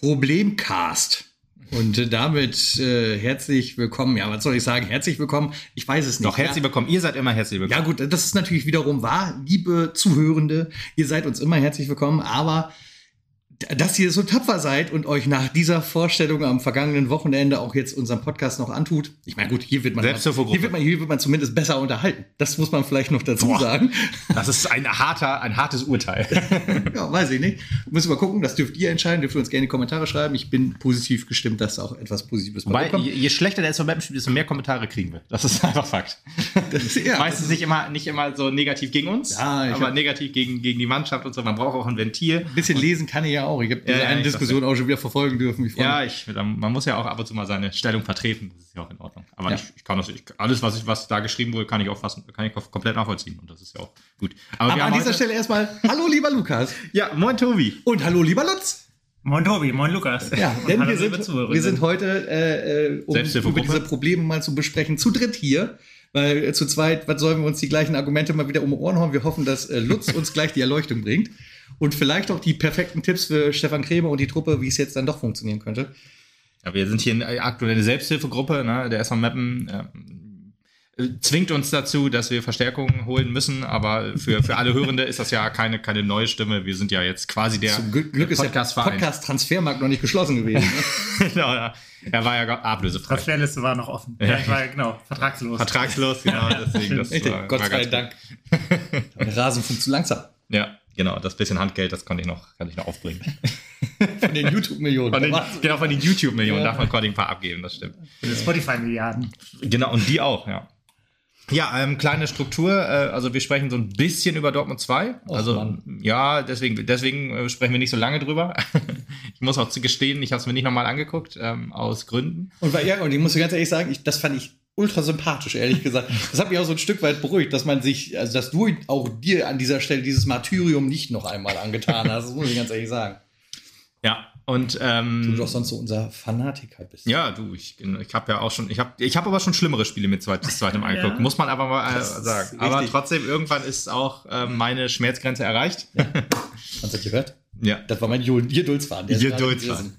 Problemcast. Und äh, damit äh, herzlich willkommen. Ja, was soll ich sagen? Herzlich willkommen. Ich weiß es nicht. Doch, herzlich willkommen. Ihr seid immer herzlich willkommen. Ja, gut, das ist natürlich wiederum wahr. Liebe Zuhörende, ihr seid uns immer herzlich willkommen. Aber dass ihr so tapfer seid und euch nach dieser Vorstellung am vergangenen Wochenende auch jetzt unseren Podcast noch antut. Ich meine, gut, hier wird man, hier wird man, hier wird man zumindest besser unterhalten. Das muss man vielleicht noch dazu Boah, sagen. Das ist ein harter, ein hartes Urteil. ja, weiß ich nicht. Müssen wir gucken. Das dürft ihr entscheiden. Dürft ihr uns gerne in die Kommentare schreiben. Ich bin positiv gestimmt, dass auch etwas Positives Weil je, je schlechter der SVM spielt, desto mehr Kommentare kriegen wir. Das ist einfach Fakt. Ist, ja, Meistens nicht immer, nicht immer so negativ gegen uns, ja, aber negativ gegen, gegen die Mannschaft und so. Man braucht auch ein Ventil. Ein bisschen lesen kann ich ja auch auch. Ich habe diese ja, eine Diskussion auch schon wieder verfolgen dürfen. Ich ja, ich, man muss ja auch ab und zu mal seine Stellung vertreten. Das ist ja auch in Ordnung. Aber ja. ich, ich, kann das, ich, alles, was, ich, was da geschrieben wurde, kann ich auch fast, kann ich komplett nachvollziehen. Und das ist ja auch gut. Aber, Aber an dieser Stelle erstmal, hallo lieber Lukas. ja, moin Tobi. Und hallo lieber Lutz. Moin Tobi, moin Lukas. Ja, denn wir sind, wir sind heute, äh, äh um über diese Probleme mal zu besprechen, zu dritt hier. Weil äh, zu zweit, was sollen wir uns die gleichen Argumente mal wieder um Ohren hauen? Wir hoffen, dass äh, Lutz uns gleich die Erleuchtung bringt und vielleicht auch die perfekten Tipps für Stefan Krämer und die Truppe, wie es jetzt dann doch funktionieren könnte. Ja, wir sind hier in aktuell eine Selbsthilfegruppe, ne? der SV Mappen äh, zwingt uns dazu, dass wir Verstärkungen holen müssen, aber für, für alle Hörende ist das ja keine, keine neue Stimme. Wir sind ja jetzt quasi der Zum Glück, Glück ist der Podcast-Transfermarkt noch nicht geschlossen gewesen. Ne? genau, ja. Er war ja ablösefrei. Transferliste war noch offen. Ja, ich war genau vertragslos. Vertragslos, genau. Deswegen, das war, Gott sei Dank. Der Rasen funktioniert zu langsam. Ja. Genau, das bisschen Handgeld, das konnte ich noch, kann ich noch aufbringen. Von den YouTube-Millionen. Genau, von den YouTube-Millionen ja. darf man ein paar abgeben, das stimmt. Von den Spotify-Milliarden. Genau, und die auch, ja. Ja, ähm, kleine Struktur. Äh, also wir sprechen so ein bisschen über Dortmund 2. Oh, also Mann. ja, deswegen, deswegen äh, sprechen wir nicht so lange drüber. ich muss auch gestehen, ich habe es mir nicht nochmal angeguckt, ähm, aus Gründen. Und, bei, ja, und ich muss ganz ehrlich sagen, ich, das fand ich ultra sympathisch, ehrlich gesagt. Das hat mich auch so ein Stück weit beruhigt, dass man sich, also dass du auch dir an dieser Stelle dieses Martyrium nicht noch einmal angetan hast. Das muss ich ganz ehrlich sagen. Ja, und ähm, du doch sonst so unser Fanatiker bist. Ja, du, ich, ich habe ja auch schon, ich habe ich hab aber schon schlimmere Spiele mit zweites, zweitem angeguckt, ja. muss man aber mal äh, sagen. Aber trotzdem, irgendwann ist auch äh, meine Schmerzgrenze erreicht. Ja. Hast du gehört? Ja. Das war mein Geduldsfaden. Geduldsfaden.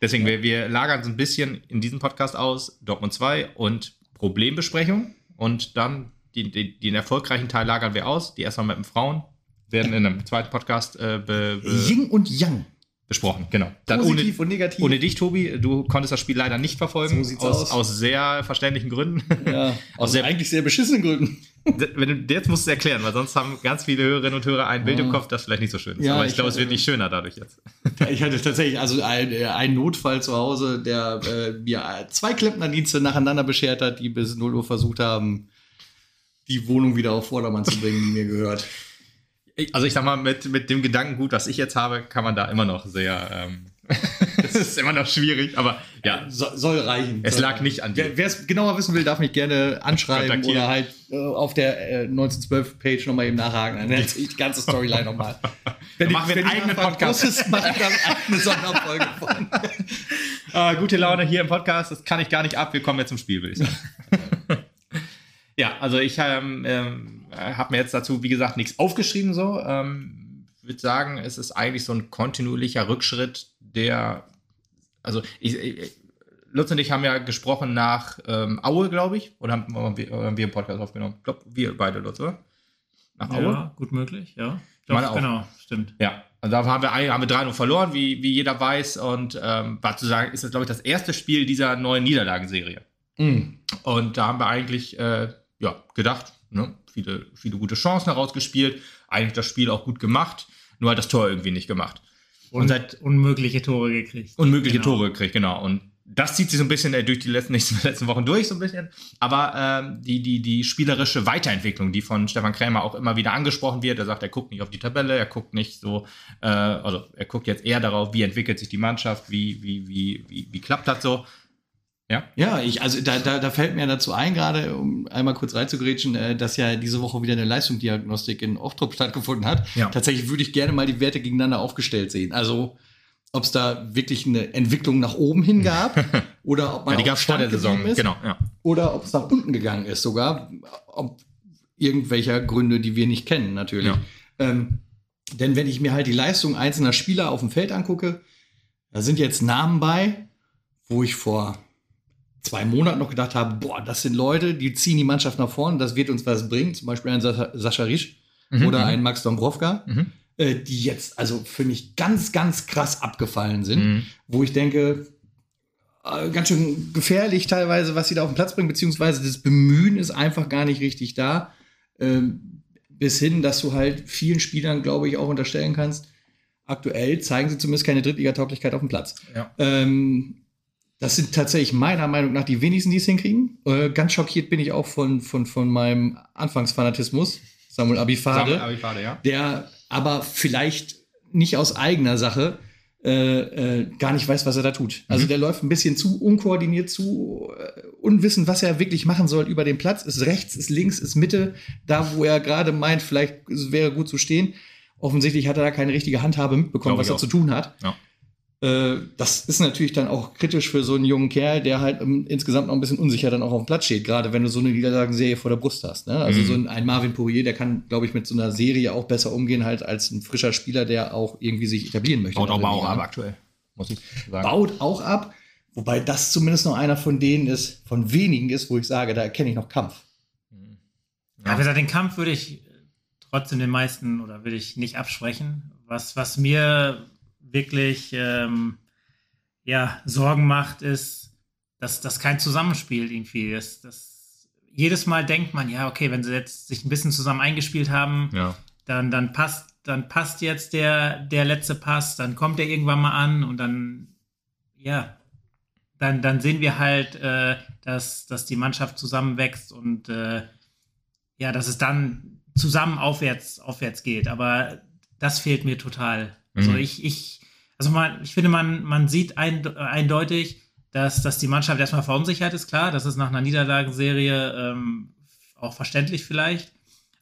Deswegen, wir, wir lagern so ein bisschen in diesem Podcast aus Dortmund 2 und Problembesprechung. Und dann die, die, den erfolgreichen Teil lagern wir aus. Die erstmal mit den Frauen werden in einem zweiten Podcast äh, be, be Ying und Yang besprochen, genau. Dann Positiv ohne, und negativ. Ohne dich, Tobi, du konntest das Spiel leider nicht verfolgen. So aus, aus. aus sehr verständlichen Gründen. Ja, aus sehr, eigentlich sehr beschissenen Gründen. Wenn du, jetzt musst du es erklären, weil sonst haben ganz viele Hörerinnen und Hörer ein Bild im Kopf, das vielleicht nicht so schön ist. Ja, Aber ich, ich glaube, es wird nicht schöner dadurch jetzt. Ich hatte tatsächlich also einen Notfall zu Hause, der äh, mir zwei Klempnerdienste nacheinander beschert hat, die bis 0 Uhr versucht haben, die Wohnung wieder auf Vordermann zu bringen, die mir gehört. Also ich sag mal, mit, mit dem Gedankengut, was ich jetzt habe, kann man da immer noch sehr ähm, das ist immer noch schwierig, aber ja. So, soll reichen. Es lag nicht an dir. Wer es genauer wissen will, darf mich gerne anschreiben oder halt äh, auf der äh, 1912-Page nochmal eben nachhaken. Dann erzähle ich die ganze Storyline nochmal. Wenn machen wir einen eigenen Podcast. Ist, mache ich dann eine Sonderfolge von. äh, gute Laune hier im Podcast, das kann ich gar nicht ab. Wir kommen jetzt zum Spiel, würde ich sagen. Ja, also ich ähm, ähm, habe mir jetzt dazu, wie gesagt, nichts aufgeschrieben so. Ähm, würde sagen, es ist eigentlich so ein kontinuierlicher Rückschritt der, also ich, ich, Lutz und ich haben ja gesprochen nach ähm, Aue, glaube ich, oder haben, haben, wir, oder haben wir einen Podcast aufgenommen? Ich glaube, wir beide, Lutz, oder? Nach Aue? Ja, gut möglich, ja. Doch, genau, stimmt. Ja, und da haben wir, haben wir 3 verloren, wie, wie jeder weiß. Und ähm, war zu sagen, ist das, glaube ich, das erste Spiel dieser neuen Niederlagenserie. Mhm. Und da haben wir eigentlich äh, ja, gedacht, ne, viele, viele gute Chancen herausgespielt, eigentlich das Spiel auch gut gemacht, nur hat das Tor irgendwie nicht gemacht. Und, und seit unmögliche Tore gekriegt. Unmögliche genau. Tore gekriegt, genau. Und das zieht sich so ein bisschen äh, durch die letzten, letzten Wochen durch, so ein bisschen. Aber ähm, die, die, die spielerische Weiterentwicklung, die von Stefan Krämer auch immer wieder angesprochen wird, er sagt, er guckt nicht auf die Tabelle, er guckt nicht so, äh, also er guckt jetzt eher darauf, wie entwickelt sich die Mannschaft, wie, wie, wie, wie, wie klappt das so. Ja, ja ich, also da, da, da fällt mir dazu ein, gerade um einmal kurz reinzugrätschen, äh, dass ja diese Woche wieder eine Leistungsdiagnostik in Ochtrup stattgefunden hat. Ja. Tatsächlich würde ich gerne mal die Werte gegeneinander aufgestellt sehen. Also ob es da wirklich eine Entwicklung nach oben hin gab oder ob man ja, die gab vor der Saison ist, genau, ja. oder ob es nach unten gegangen ist sogar, ob irgendwelcher Gründe, die wir nicht kennen natürlich. Ja. Ähm, denn wenn ich mir halt die Leistung einzelner Spieler auf dem Feld angucke, Da sind jetzt Namen bei, wo ich vor zwei Monaten noch gedacht habe, boah, das sind Leute, die ziehen die Mannschaft nach vorne, das wird uns was bringen. Zum Beispiel ein Sascha Risch mhm. oder mhm. ein Max Dombrovka, mhm. äh, die jetzt also für mich ganz, ganz krass abgefallen sind, mhm. wo ich denke, äh, ganz schön gefährlich teilweise, was sie da auf den Platz bringen, beziehungsweise das Bemühen ist einfach gar nicht richtig da. Ähm, bis hin, dass du halt vielen Spielern, glaube ich, auch unterstellen kannst, aktuell zeigen sie zumindest keine Drittligatauglichkeit auf dem Platz. Ja. Ähm, das sind tatsächlich meiner Meinung nach die wenigsten, die es hinkriegen. Äh, ganz schockiert bin ich auch von, von, von meinem Anfangsfanatismus, Samuel Abifade, Samuel Abifade ja. der aber vielleicht nicht aus eigener Sache äh, äh, gar nicht weiß, was er da tut. Also mhm. der läuft ein bisschen zu unkoordiniert, zu äh, unwissend, was er wirklich machen soll über den Platz. Ist rechts, ist links, ist Mitte, da wo er gerade meint, vielleicht wäre gut zu stehen. Offensichtlich hat er da keine richtige Handhabe mitbekommen, Glaube was er auch. zu tun hat. Ja. Äh, das ist natürlich dann auch kritisch für so einen jungen Kerl, der halt um, insgesamt noch ein bisschen unsicher dann auch auf dem Platz steht, gerade wenn du so eine Niederlagenserie vor der Brust hast. Ne? Also mhm. so ein, ein, Marvin Poirier, der kann, glaube ich, mit so einer Serie auch besser umgehen, halt als ein frischer Spieler, der auch irgendwie sich etablieren möchte. Baut auch, auch ab aktuell, muss ich sagen. Baut auch ab, wobei das zumindest noch einer von denen ist, von wenigen ist, wo ich sage, da erkenne ich noch Kampf. Ja, wie gesagt, den Kampf würde ich trotzdem den meisten oder würde ich nicht absprechen. Was, was mir wirklich ähm, ja, Sorgen macht, ist, dass das kein Zusammenspiel irgendwie ist. Das, jedes Mal denkt man, ja, okay, wenn sie jetzt sich ein bisschen zusammen eingespielt haben, ja. dann, dann passt, dann passt jetzt der, der letzte Pass, dann kommt der irgendwann mal an und dann, ja, dann, dann sehen wir halt, äh, dass, dass die Mannschaft zusammenwächst und äh, ja, dass es dann zusammen aufwärts, aufwärts geht. Aber das fehlt mir total. Also mhm. ich, ich, also man, ich finde, man, man sieht ein, eindeutig, dass, dass die Mannschaft erstmal verunsichert ist, klar. Das ist nach einer Niederlagenserie ähm, auch verständlich vielleicht.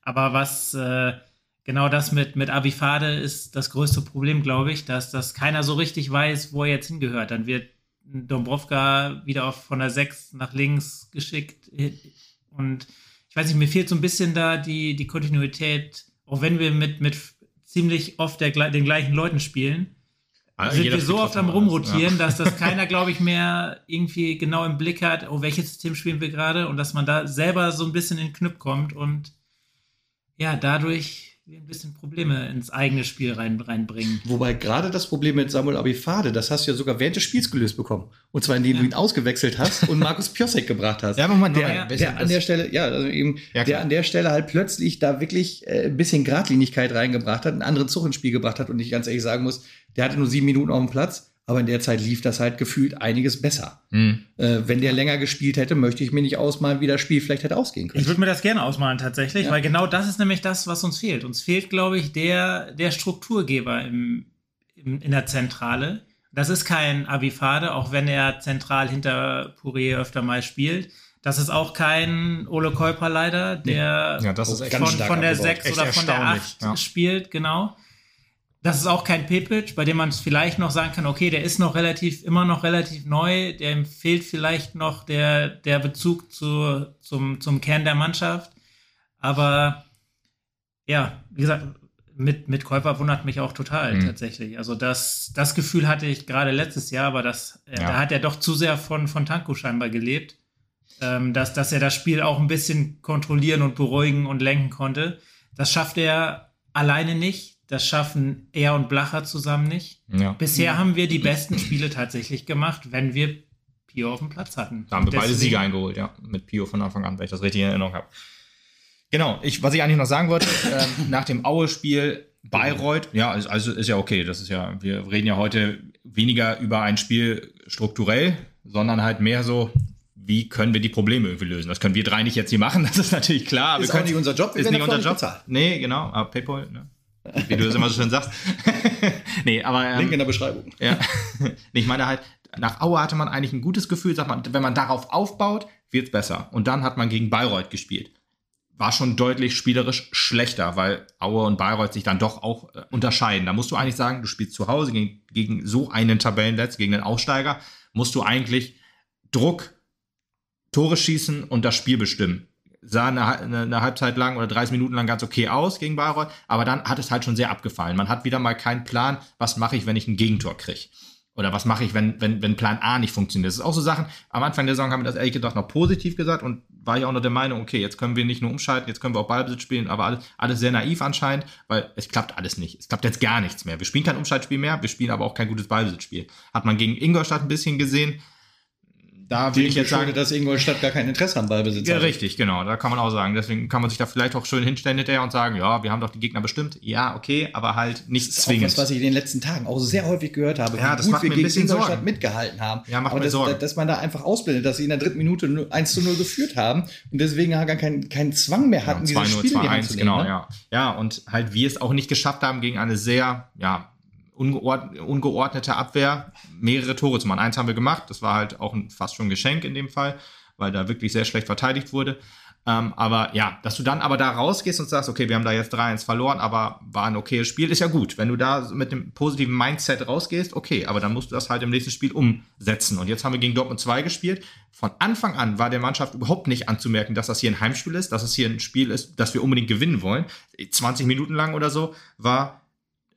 Aber was äh, genau das mit, mit Abifade ist das größte Problem, glaube ich, dass, dass keiner so richtig weiß, wo er jetzt hingehört. Dann wird Dombrovka wieder auf, von der 6 nach links geschickt. Und ich weiß nicht, mir fehlt so ein bisschen da die, die Kontinuität, auch wenn wir mit, mit ziemlich oft der, den gleichen Leuten spielen Ah, sind wir so oft am rumrotieren, ja. dass das keiner, glaube ich, mehr irgendwie genau im Blick hat, oh, welches System spielen wir gerade und dass man da selber so ein bisschen in den Knüpp kommt und ja, dadurch ein bisschen Probleme ins eigene Spiel rein, reinbringen. Wobei gerade das Problem mit Samuel Abifade, das hast du ja sogar während des Spiels gelöst bekommen. Und zwar indem ja. du ihn ausgewechselt hast und Markus Piosek gebracht hast. Ja, Moment, der, ja, der an der Stelle, ja, also eben, ja, der an der Stelle halt plötzlich da wirklich äh, ein bisschen Gradlinigkeit reingebracht hat, einen anderen Zug ins Spiel gebracht hat und ich ganz ehrlich sagen muss, der hatte nur sieben Minuten auf dem Platz aber in der Zeit lief das halt gefühlt einiges besser. Mhm. Äh, wenn der länger gespielt hätte, möchte ich mir nicht ausmalen, wie das Spiel vielleicht hätte ausgehen können. Ich würde mir das gerne ausmalen tatsächlich, ja. weil genau das ist nämlich das, was uns fehlt. Uns fehlt, glaube ich, der, der Strukturgeber im, im, in der Zentrale. Das ist kein Abifade, auch wenn er zentral hinter Pourier öfter mal spielt. Das ist auch kein Ole Käuper leider, der ja, von, von, der 6 oder von der 8 ja. spielt, genau. Das ist auch kein Pepic, bei dem man es vielleicht noch sagen kann, okay, der ist noch relativ, immer noch relativ neu, dem fehlt vielleicht noch der, der Bezug zu, zum, zum Kern der Mannschaft. Aber ja, wie gesagt, mit, mit Käufer wundert mich auch total mhm. tatsächlich. Also das, das Gefühl hatte ich gerade letztes Jahr, aber das, ja. da hat er doch zu sehr von, von Tanko scheinbar gelebt, ähm, dass, dass er das Spiel auch ein bisschen kontrollieren und beruhigen und lenken konnte. Das schafft er alleine nicht. Das schaffen er und Blacher zusammen nicht. Ja. Bisher ja. haben wir die besten Spiele tatsächlich gemacht, wenn wir Pio auf dem Platz hatten. Da haben wir beide Siege eingeholt, ja. Mit Pio von Anfang an, wenn ich das richtig in Erinnerung habe. Genau, ich, was ich eigentlich noch sagen wollte, äh, nach dem Aue-Spiel Bayreuth, ja, also, also ist ja okay. Das ist ja, wir reden ja heute weniger über ein Spiel strukturell, sondern halt mehr so, wie können wir die Probleme irgendwie lösen? Das können wir drei nicht jetzt hier machen, das ist natürlich klar. Ist wir können, nicht unser Job, wir ist nicht unser Job. Bezahlt. Nee, genau, aber PayPal, ne? Wie du das immer so schön sagst. nee, aber. Ähm, Link in der Beschreibung. ja. ich meine halt, nach Aue hatte man eigentlich ein gutes Gefühl, sagt man, wenn man darauf aufbaut, wird es besser. Und dann hat man gegen Bayreuth gespielt. War schon deutlich spielerisch schlechter, weil Aue und Bayreuth sich dann doch auch äh, unterscheiden. Da musst du eigentlich sagen, du spielst zu Hause gegen, gegen so einen Tabellenletz, gegen den Aussteiger, musst du eigentlich Druck, Tore schießen und das Spiel bestimmen sah eine, eine, eine, Halbzeit lang oder 30 Minuten lang ganz okay aus gegen Bayreuth, aber dann hat es halt schon sehr abgefallen. Man hat wieder mal keinen Plan, was mache ich, wenn ich ein Gegentor kriege. Oder was mache ich, wenn, wenn, wenn Plan A nicht funktioniert? Das ist auch so Sachen. Am Anfang der Saison haben wir das ehrlich gesagt noch positiv gesagt und war ja auch noch der Meinung, okay, jetzt können wir nicht nur umschalten, jetzt können wir auch Ballbesitz spielen, aber alles, alles sehr naiv anscheinend, weil es klappt alles nicht. Es klappt jetzt gar nichts mehr. Wir spielen kein Umschaltspiel mehr, wir spielen aber auch kein gutes Ballbesitzspiel. Hat man gegen Ingolstadt ein bisschen gesehen da will ich jetzt sagen, dass Ingolstadt gar kein Interesse am Ballbesitz ja, hat. Richtig, genau. Da kann man auch sagen. Deswegen kann man sich da vielleicht auch schön hinstellen hinterher und sagen, ja, wir haben doch die Gegner bestimmt. Ja, okay, aber halt nicht das ist zwingend. Das, was ich in den letzten Tagen auch sehr häufig gehört habe, ja, wie das gut macht wir mir gegen Ingolstadt Sorgen. mitgehalten haben. Ja, macht aber mir das, Sorgen. dass man da einfach ausblendet, dass sie in der dritten Minute 1 zu 0 geführt haben und deswegen gar keinen, keinen Zwang mehr hatten, ja, dieses Spiel 2 1, genau, ne? ja. Ja, und halt wir es auch nicht geschafft haben gegen eine sehr, ja, ungeordnete Abwehr mehrere Tore zu machen. Eins haben wir gemacht, das war halt auch ein, fast schon ein Geschenk in dem Fall, weil da wirklich sehr schlecht verteidigt wurde. Ähm, aber ja, dass du dann aber da rausgehst und sagst, okay, wir haben da jetzt 3-1 verloren, aber war ein okayes Spiel, ist ja gut. Wenn du da mit dem positiven Mindset rausgehst, okay, aber dann musst du das halt im nächsten Spiel umsetzen. Und jetzt haben wir gegen Dortmund 2 gespielt. Von Anfang an war der Mannschaft überhaupt nicht anzumerken, dass das hier ein Heimspiel ist, dass es hier ein Spiel ist, das wir unbedingt gewinnen wollen. 20 Minuten lang oder so war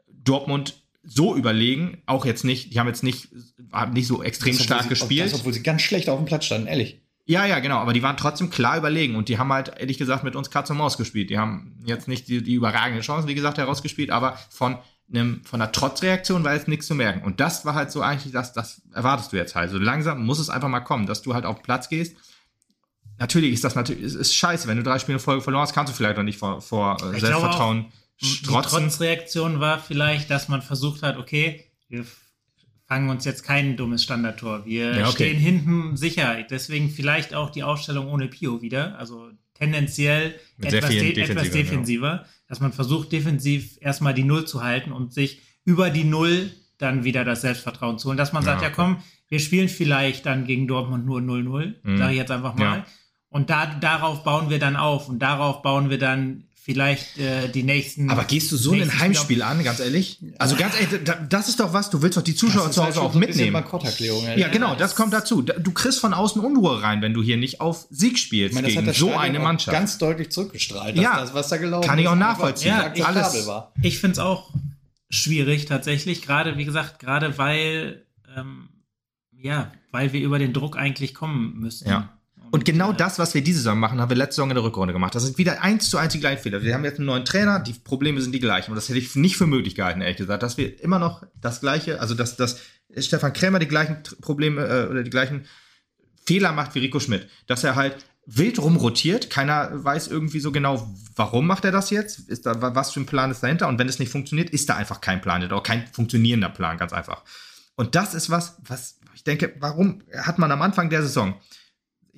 Dortmund so überlegen, auch jetzt nicht, die haben jetzt nicht, haben nicht so extrem das, stark sie, gespielt. Das, obwohl sie ganz schlecht auf dem Platz standen, ehrlich. Ja, ja, genau, aber die waren trotzdem klar überlegen und die haben halt, ehrlich gesagt, mit uns Katz und Maus gespielt. Die haben jetzt nicht die, die überragende Chance, wie gesagt, herausgespielt, aber von einem, von einer Trotzreaktion war jetzt nichts zu merken. Und das war halt so eigentlich, das, das erwartest du jetzt halt. So langsam muss es einfach mal kommen, dass du halt auf den Platz gehst. Natürlich ist das natürlich, ist, ist scheiße, wenn du drei Spiele in Folge verloren hast, kannst du vielleicht noch nicht vor, vor äh, Selbstvertrauen. Glaube, die Trotzreaktion war vielleicht, dass man versucht hat, okay, wir fangen uns jetzt kein dummes Standardtor. Wir ja, okay. stehen hinten sicher. Deswegen vielleicht auch die Aufstellung ohne Pio wieder. Also tendenziell etwas, de defensiver, etwas, defensiver, ja. dass man versucht, defensiv erstmal die Null zu halten und sich über die Null dann wieder das Selbstvertrauen zu holen. Dass man sagt, ja, okay. ja komm, wir spielen vielleicht dann gegen Dortmund nur 0-0, mhm. sage ich jetzt einfach mal. Und da, darauf bauen wir dann auf und darauf bauen wir dann vielleicht äh, die nächsten. Aber gehst du so ein Heimspiel an, ganz ehrlich? Also ganz ehrlich, das ist doch was, du willst doch die Zuschauer zu Hause halt auch mitnehmen. Ja, ja, genau, das kommt dazu. Du kriegst von außen Unruhe rein, wenn du hier nicht auf Sieg spielst meine, gegen so eine Mannschaft. Ganz deutlich zurückgestrahlt, ja, das, was da gelaufen Kann ich auch nachvollziehen. Ja, ich, alles. War. Ich finde es auch schwierig tatsächlich, gerade wie gesagt, gerade weil ähm, ja, weil wir über den Druck eigentlich kommen müssen. Ja. Und genau das, was wir diese Saison machen, haben wir letzte Saison in der Rückrunde gemacht. Das sind wieder eins zu eins die gleichen Fehler. Wir haben jetzt einen neuen Trainer, die Probleme sind die gleichen. Und das hätte ich nicht für möglich gehalten, ehrlich gesagt, dass wir immer noch das gleiche, also dass, dass Stefan Krämer die gleichen Probleme äh, oder die gleichen Fehler macht wie Rico Schmidt. Dass er halt wild rumrotiert, keiner weiß irgendwie so genau, warum macht er das jetzt? Ist da, was für ein Plan ist dahinter? Und wenn es nicht funktioniert, ist da einfach kein Plan, oder kein funktionierender Plan, ganz einfach. Und das ist was, was ich denke, warum hat man am Anfang der Saison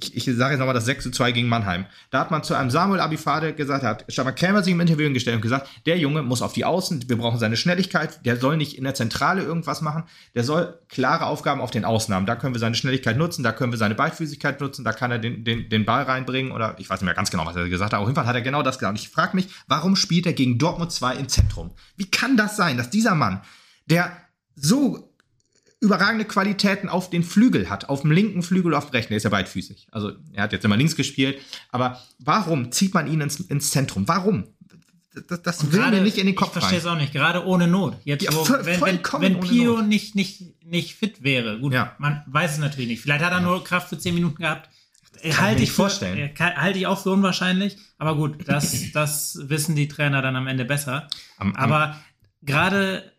ich, ich sage jetzt nochmal das 6 zu 2 gegen Mannheim. Da hat man zu einem Samuel Abifade gesagt, hat Stefan Krämer sich im Interview gestellt und gesagt, der Junge muss auf die Außen, wir brauchen seine Schnelligkeit, der soll nicht in der Zentrale irgendwas machen, der soll klare Aufgaben auf den Ausnahmen. Da können wir seine Schnelligkeit nutzen, da können wir seine Beidfüßigkeit nutzen, da kann er den, den, den Ball reinbringen oder ich weiß nicht mehr ganz genau, was er gesagt hat. Auf jeden Fall hat er genau das gesagt. Und ich frage mich, warum spielt er gegen Dortmund 2 im Zentrum? Wie kann das sein, dass dieser Mann, der so überragende Qualitäten auf den Flügel hat, auf dem linken Flügel, auf dem rechten. Er ist ja beidfüßig. Also er hat jetzt immer links gespielt. Aber warum zieht man ihn ins, ins Zentrum? Warum? Das, das will grade, mir nicht in den Kopf Ich verstehe es auch nicht. Gerade ohne Not. Jetzt, ja, wo, voll, wenn, wenn, wenn Pio Not. Nicht, nicht, nicht fit wäre. Gut, ja. man weiß es natürlich nicht. Vielleicht hat er ja. nur Kraft für 10 Minuten gehabt. Kann halte ich vorstellen. halte ich auch für unwahrscheinlich. Aber gut, das, das wissen die Trainer dann am Ende besser. Am, am aber gerade,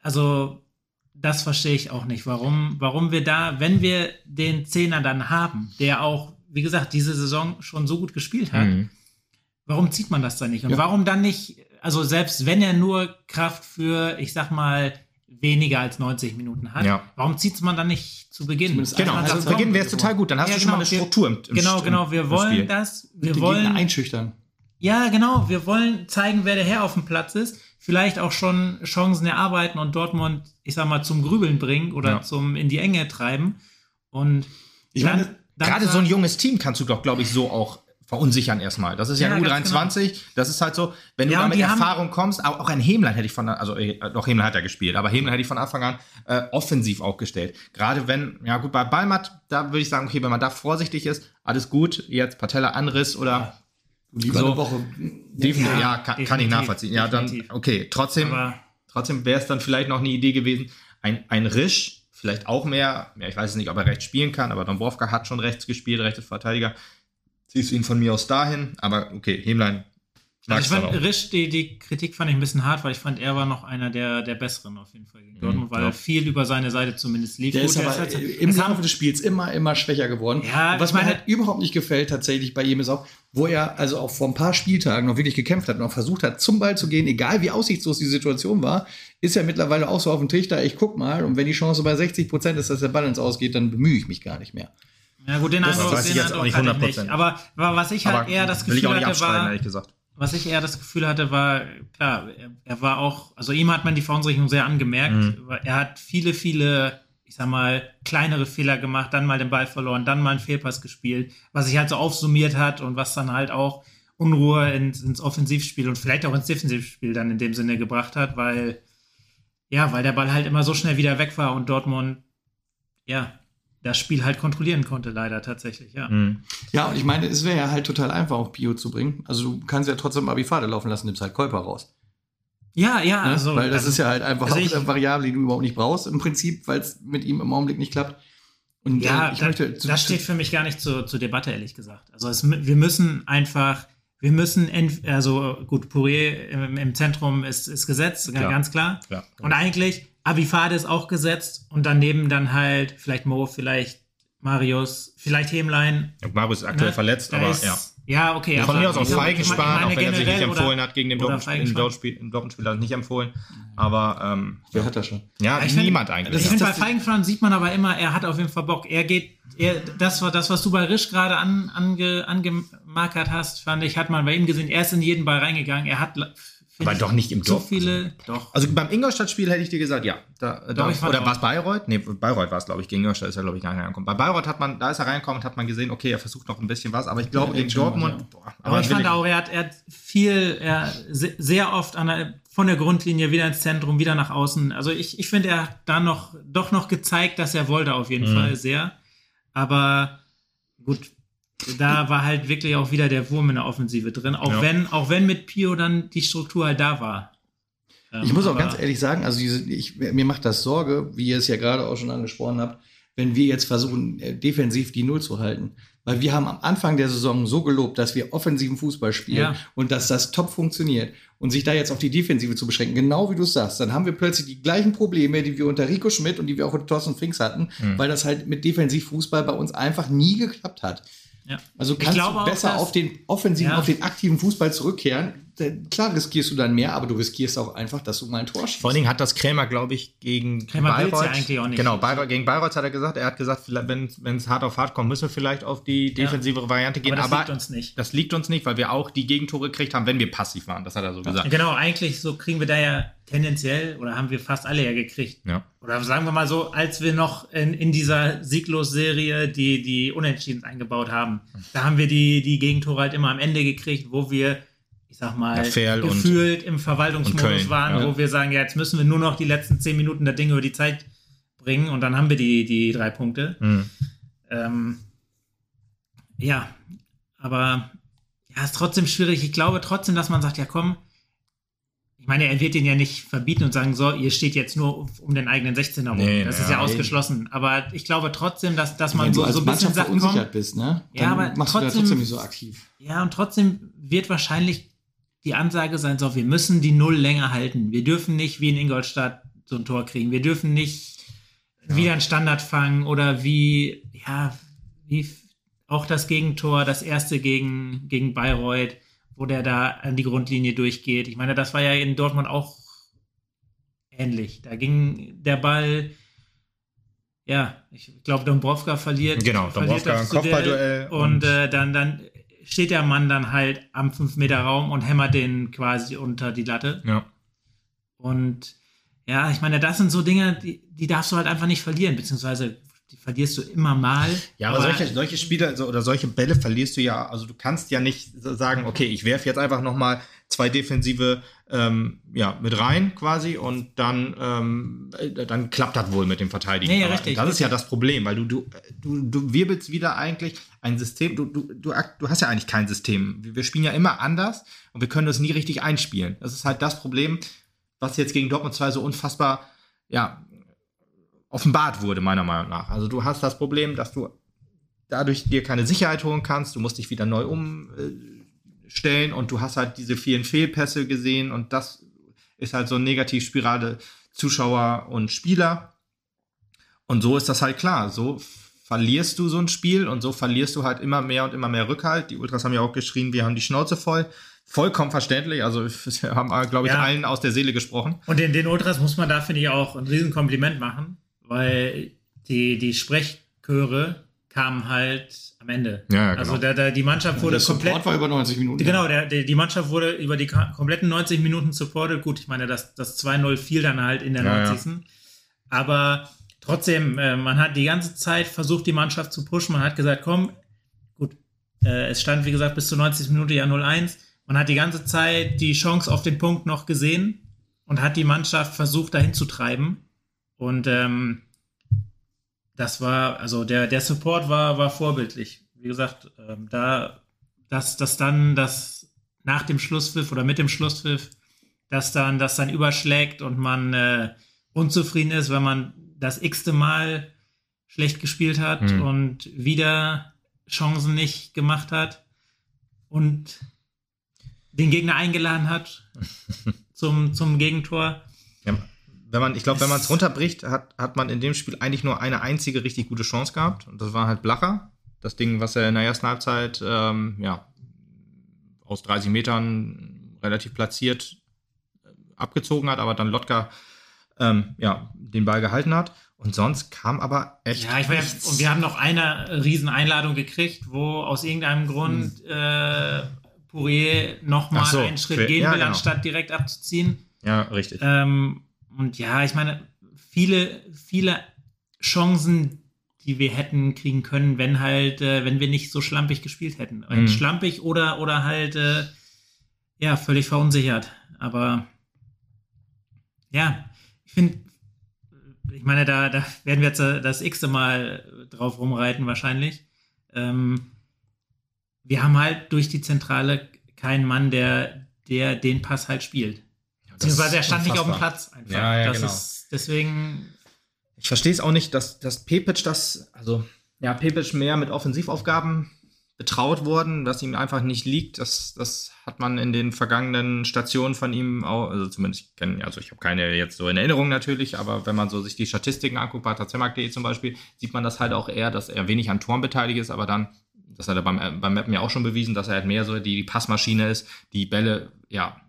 also das verstehe ich auch nicht, warum, warum wir da, wenn wir den Zehner dann haben, der auch, wie gesagt, diese Saison schon so gut gespielt hat, mhm. warum zieht man das dann nicht? Und ja. warum dann nicht, also selbst wenn er nur Kraft für, ich sag mal, weniger als 90 Minuten hat, ja. warum zieht man dann nicht zu Beginn? Zumindest genau, also zu Beginn wäre es total gut, dann hast ja, du schon genau, mal eine Struktur im, im Genau, genau, wir wollen Spiel. das, wir die wollen Gegner einschüchtern. Ja, genau, wir wollen zeigen, wer der Herr auf dem Platz ist vielleicht auch schon Chancen erarbeiten und Dortmund, ich sag mal, zum Grübeln bringen oder ja. zum in die Enge treiben. Und ich dann, meine, dann gerade so ein junges Team kannst du doch, glaube ich, so auch verunsichern erstmal. Das ist ja, ja ein U23, genau. das ist halt so, wenn ja, du mit Erfahrung kommst, auch, auch ein Hemlein hätte ich von, also äh, doch Hemlein hat er gespielt, aber Hemlein hätte ich von Anfang an äh, offensiv aufgestellt. Gerade wenn, ja gut, bei Ballmatt, da würde ich sagen, okay, wenn man da vorsichtig ist, alles gut, jetzt Patella Anriss oder Lieber so, eine Woche. Definitiv, ja, ja kann, kann, ich nachvollziehen. Ja, dann, okay. Trotzdem, trotzdem wäre es dann vielleicht noch eine Idee gewesen, ein, ein Risch vielleicht auch mehr, ja, ich weiß nicht, ob er rechts spielen kann, aber Dombrovka hat schon rechts gespielt, rechts Verteidiger. Ziehst du ihn von mir aus dahin, aber okay, Hemlein also ich fand Risch, die, die Kritik fand ich ein bisschen hart, weil ich fand, er war noch einer der, der Besseren auf jeden Fall gegen Dortmund, mhm, weil ja. viel über seine Seite zumindest lief. Der Gut, ist aber halt, im Laufe des Spiels immer, immer schwächer geworden. Ja, was mir halt überhaupt nicht gefällt tatsächlich bei ihm ist auch, wo er also auch vor ein paar Spieltagen noch wirklich gekämpft hat, noch versucht hat, zum Ball zu gehen, egal wie aussichtslos die Situation war, ist er mittlerweile auch so auf dem Trichter, ich guck mal, und wenn die Chance bei 60 Prozent ist, dass der Balance ausgeht, dann bemühe ich mich gar nicht mehr. Ja gut, den Eindruck, weiß ich jetzt auch nicht 100 Prozent. Aber was ich halt aber eher das Gefühl hatte, war, ehrlich gesagt was ich eher das Gefühl hatte, war, klar, er, er war auch, also ihm hat man die Verunsicherung sehr angemerkt. Mhm. Er hat viele, viele, ich sag mal, kleinere Fehler gemacht, dann mal den Ball verloren, dann mal einen Fehlpass gespielt, was sich halt so aufsummiert hat und was dann halt auch Unruhe ins, ins Offensivspiel und vielleicht auch ins Defensivspiel dann in dem Sinne gebracht hat, weil, ja, weil der Ball halt immer so schnell wieder weg war und Dortmund, ja, das Spiel halt kontrollieren konnte, leider tatsächlich, ja. Mhm. Ja, und ich meine, es wäre ja halt total einfach, auch Bio zu bringen. Also du kannst ja trotzdem Abifade laufen lassen, nimmst halt Käuper raus. Ja, ja, ne? also. Weil das also, ist ja halt einfach also auch eine Variable, die du überhaupt nicht brauchst, im Prinzip, weil es mit ihm im Augenblick nicht klappt. Und ja, äh, ich da, möchte. Das steht für mich gar nicht zur, zur Debatte, ehrlich gesagt. Also es, wir müssen einfach, wir müssen, also gut, Pourier im, im, Zentrum ist, ist gesetzt, klar. ganz klar. Ja, und eigentlich Abifade ist auch gesetzt und daneben dann halt vielleicht Mo, vielleicht Marius, vielleicht Hemlein. Marius ist aktuell ne? verletzt, aber ist, ja. Ja, okay. Von mir aus auch Feigen sparen, auch wenn er sich nicht empfohlen hat gegen den Dortmund-Spiel. Im Dortmund-Spiel hat er nicht empfohlen. Aber ähm, wer ja. hat das schon? Ja, ja niemand find, eigentlich. Ich finde, bei Feigensparen sieht man aber immer, er hat auf jeden Fall Bock. Er geht, er, das war das, was du bei Risch gerade an, ange, angemarkert hast, fand ich, hat man bei ihm gesehen. Er ist in jeden Ball reingegangen. Er hat aber doch nicht im Dorf. So viele, also, doch. Also beim Ingolstadt-Spiel hätte ich dir gesagt, ja. Da, da, oder war es Bayreuth? Nee, Bayreuth war es, glaube ich. Gegen Ingolstadt ist er, glaube ich, gar nicht reingekommen. Bei Bayreuth hat man, da ist er reingekommen und hat man gesehen, okay, er versucht noch ein bisschen was. Aber ich glaube, ja, gegen Dortmund. Ja. Boah, aber, aber ich fand auch, er hat, er hat viel, er sehr oft an der, von der Grundlinie wieder ins Zentrum, wieder nach außen. Also ich, ich finde, er hat da noch, doch noch gezeigt, dass er wollte auf jeden mhm. Fall sehr. Aber gut, da war halt wirklich auch wieder der Wurm in der Offensive drin, auch ja. wenn, auch wenn mit Pio dann die Struktur halt da war. ich muss auch ganz ehrlich sagen, also diese, ich, mir macht das Sorge, wie ihr es ja gerade auch schon angesprochen habt, wenn wir jetzt versuchen, äh, defensiv die Null zu halten. Weil wir haben am Anfang der Saison so gelobt, dass wir offensiven Fußball spielen ja. und dass das top funktioniert. Und sich da jetzt auf die Defensive zu beschränken, genau wie du es sagst, dann haben wir plötzlich die gleichen Probleme, die wir unter Rico Schmidt und die wir auch unter Thorsten Finks hatten, mhm. weil das halt mit Defensivfußball bei uns einfach nie geklappt hat. Ja. Also kannst du besser auf den offensiven, ja. auf den aktiven Fußball zurückkehren. Klar riskierst du dann mehr, aber du riskierst auch einfach, dass du mal ein Tor schießt. Vor allen Dingen hat das Krämer, glaube ich, gegen Krämer Bayreuth. Ja eigentlich auch nicht. Genau, Bayreuth, gegen Bayreuth hat er gesagt, er hat gesagt, wenn es hart auf hart kommt, müssen wir vielleicht auf die defensive ja. Variante gehen. Aber das aber liegt uns nicht. Das liegt uns nicht, weil wir auch die Gegentore gekriegt haben, wenn wir passiv waren. Das hat er so gesagt. Genau, eigentlich so kriegen wir da ja tendenziell, oder haben wir fast alle ja gekriegt. Ja. Oder sagen wir mal so, als wir noch in, in dieser Sieglos-Serie die, die Unentschieden eingebaut haben, da haben wir die, die Gegentore halt immer am Ende gekriegt, wo wir ich sag mal, ja, gefühlt im Verwaltungsmodus waren, ja. wo wir sagen, ja, jetzt müssen wir nur noch die letzten zehn Minuten der Dinge über die Zeit bringen und dann haben wir die, die drei Punkte. Mhm. Ähm, ja, aber ja, ist trotzdem schwierig. Ich glaube trotzdem, dass man sagt, ja komm, ich meine, er wird den ja nicht verbieten und sagen, so, ihr steht jetzt nur um den eigenen 16er rum. Nee, das ist ja, ja ausgeschlossen. Aber ich glaube trotzdem, dass, dass man Wenn so, so ein bisschen sagt, verunsichert komm, bist, ne? Ja, aber trotzdem, ja trotzdem nicht so aktiv. Ja, und trotzdem wird wahrscheinlich die Ansage sein soll, wir müssen die Null länger halten. Wir dürfen nicht wie in Ingolstadt so ein Tor kriegen. Wir dürfen nicht ja. wieder einen Standard fangen oder wie, ja, wie auch das Gegentor, das erste gegen, gegen Bayreuth, wo der da an die Grundlinie durchgeht. Ich meine, das war ja in Dortmund auch ähnlich. Da ging der Ball, ja, ich glaube, Dombrovka verliert. Genau, Dombrovka, ein Kopfballduell. Und, und äh, dann, dann steht der Mann dann halt am 5-Meter-Raum und hämmert den quasi unter die Latte. Ja. Und ja, ich meine, das sind so Dinge, die, die darfst du halt einfach nicht verlieren, beziehungsweise die verlierst du immer mal. Ja, aber, aber solche, solche Spiele also, oder solche Bälle verlierst du ja, also du kannst ja nicht sagen, okay, ich werfe jetzt einfach nochmal zwei Defensive ähm, ja, mit rein quasi und dann, ähm, äh, dann klappt das wohl mit dem Verteidigen. Nee, richtig, das richtig. ist ja das Problem, weil du, du, du, du wirbelst wieder eigentlich ein System, du, du, du, du hast ja eigentlich kein System. Wir spielen ja immer anders und wir können das nie richtig einspielen. Das ist halt das Problem, was jetzt gegen Dortmund 2 so unfassbar, ja, offenbart wurde, meiner Meinung nach. Also du hast das Problem, dass du dadurch dir keine Sicherheit holen kannst, du musst dich wieder neu umstellen und du hast halt diese vielen Fehlpässe gesehen und das ist halt so eine Negativspirale Zuschauer und Spieler. Und so ist das halt klar. So verlierst du so ein Spiel und so verlierst du halt immer mehr und immer mehr Rückhalt. Die Ultras haben ja auch geschrien, wir haben die Schnauze voll. Vollkommen verständlich. Also wir haben, glaube ich, ja. allen aus der Seele gesprochen. Und den, den Ultras muss man da, finde ich, auch ein Riesenkompliment machen, weil die, die Sprechchöre kamen halt am Ende. Ja, genau. Also da, da, die Mannschaft wurde der komplett. Support war über 90 Minuten. Genau, der, der, die Mannschaft wurde über die kompletten 90 Minuten supported. Gut, ich meine, das, das 2-0 fiel dann halt in der ja, 90. Ja. Aber trotzdem, äh, man hat die ganze Zeit versucht, die Mannschaft zu pushen. Man hat gesagt, komm, gut, äh, es stand, wie gesagt, bis zur 90 Minute ja 0-1. Man hat die ganze Zeit die Chance auf den Punkt noch gesehen und hat die Mannschaft versucht, dahin zu treiben. Und ähm, das war, also der, der Support war, war vorbildlich. Wie gesagt, ähm, da, dass das dann das nach dem Schlusspfiff oder mit dem Schlusspfiff, dass dann das dann überschlägt und man äh, unzufrieden ist, wenn man das x-te Mal schlecht gespielt hat mhm. und wieder Chancen nicht gemacht hat und den Gegner eingeladen hat zum, zum Gegentor. Ja, wenn man, ich glaube, wenn man es runterbricht, hat, hat man in dem Spiel eigentlich nur eine einzige richtig gute Chance gehabt. Und das war halt Blacher. Das Ding, was er in der ersten Halbzeit ähm, ja, aus 30 Metern relativ platziert äh, abgezogen hat, aber dann Lotka ähm, ja, den Ball gehalten hat. Und sonst kam aber echt. Ja, ich weiß, und wir haben noch eine Rieseneinladung gekriegt, wo aus irgendeinem Grund hm. äh, Pourier nochmal so, einen Schritt gehen ja, will, genau. anstatt direkt abzuziehen. Ja, richtig. Ähm, und ja, ich meine, viele, viele Chancen, die wir hätten kriegen können, wenn halt, äh, wenn wir nicht so schlampig gespielt hätten. Mhm. Schlampig oder, oder halt, äh, ja, völlig verunsichert. Aber ja, ich finde, ich meine, da, da werden wir jetzt äh, das x-te Mal drauf rumreiten wahrscheinlich. Ähm, wir haben halt durch die Zentrale keinen Mann, der, der den Pass halt spielt. Beziehungsweise er stand nicht auf dem Platz einfach. Ja, ja, das genau. ist deswegen. Ich verstehe es auch nicht, dass, dass Pepic das, also ja, Pepic mehr mit Offensivaufgaben betraut worden, dass ihm einfach nicht liegt. Das, das hat man in den vergangenen Stationen von ihm auch, also zumindest ich kenne, also ich habe keine jetzt so in Erinnerung natürlich, aber wenn man so sich die Statistiken anguckt, bei Tatzemark.de zum Beispiel, sieht man das halt auch eher, dass er wenig an Toren beteiligt ist, aber dann, das hat er beim, beim Mappen ja auch schon bewiesen, dass er halt mehr so die Passmaschine ist, die Bälle, ja,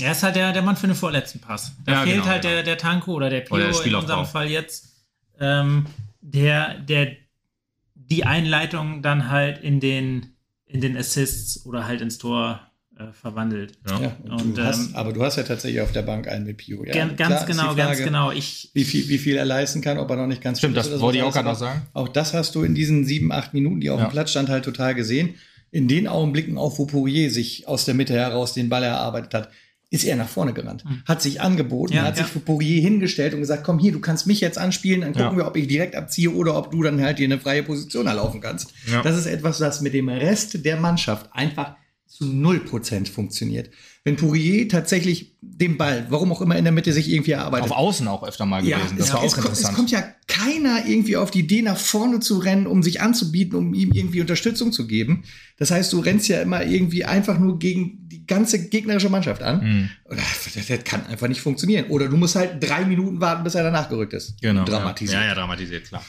er ist halt der, der Mann für den vorletzten Pass. Da ja, fehlt genau, halt genau. Der, der Tanko oder der Pio oder der in unserem Fall jetzt, ähm, der, der die Einleitung dann halt in den, in den Assists oder halt ins Tor äh, verwandelt. Ja, ja und, und du hast, ähm, aber du hast ja tatsächlich auf der Bank einen mit Pio. Ja, ganz klar, genau, Frage, ganz genau. Ich, wie, viel, wie viel er leisten kann, ob er noch nicht ganz Stimmt, das wollte ich auch gerade noch sagen. Auch das hast du in diesen sieben, acht Minuten, die auf ja. dem Platz stand, halt total gesehen. In den Augenblicken auch, wo Poirier sich aus der Mitte heraus den Ball erarbeitet hat, ist er nach vorne gerannt, mhm. hat sich angeboten, ja, hat ja. sich für Poirier hingestellt und gesagt, komm hier, du kannst mich jetzt anspielen, dann gucken ja. wir, ob ich direkt abziehe oder ob du dann halt dir eine freie Position erlaufen kannst. Das ist etwas, das mit dem Rest der Mannschaft einfach zu 0% funktioniert. Wenn Pourier tatsächlich den Ball, warum auch immer in der Mitte sich irgendwie erarbeitet. Auf Außen auch öfter mal gewesen. Ja, das war auch es, interessant. Es kommt ja keiner irgendwie auf die Idee, nach vorne zu rennen, um sich anzubieten, um ihm irgendwie Unterstützung zu geben. Das heißt, du rennst ja immer irgendwie einfach nur gegen die ganze gegnerische Mannschaft an. Mhm. Das, das, kann einfach nicht funktionieren. Oder du musst halt drei Minuten warten, bis er danach gerückt ist. Genau. Dramatisiert. Ja, ja, dramatisiert, klar.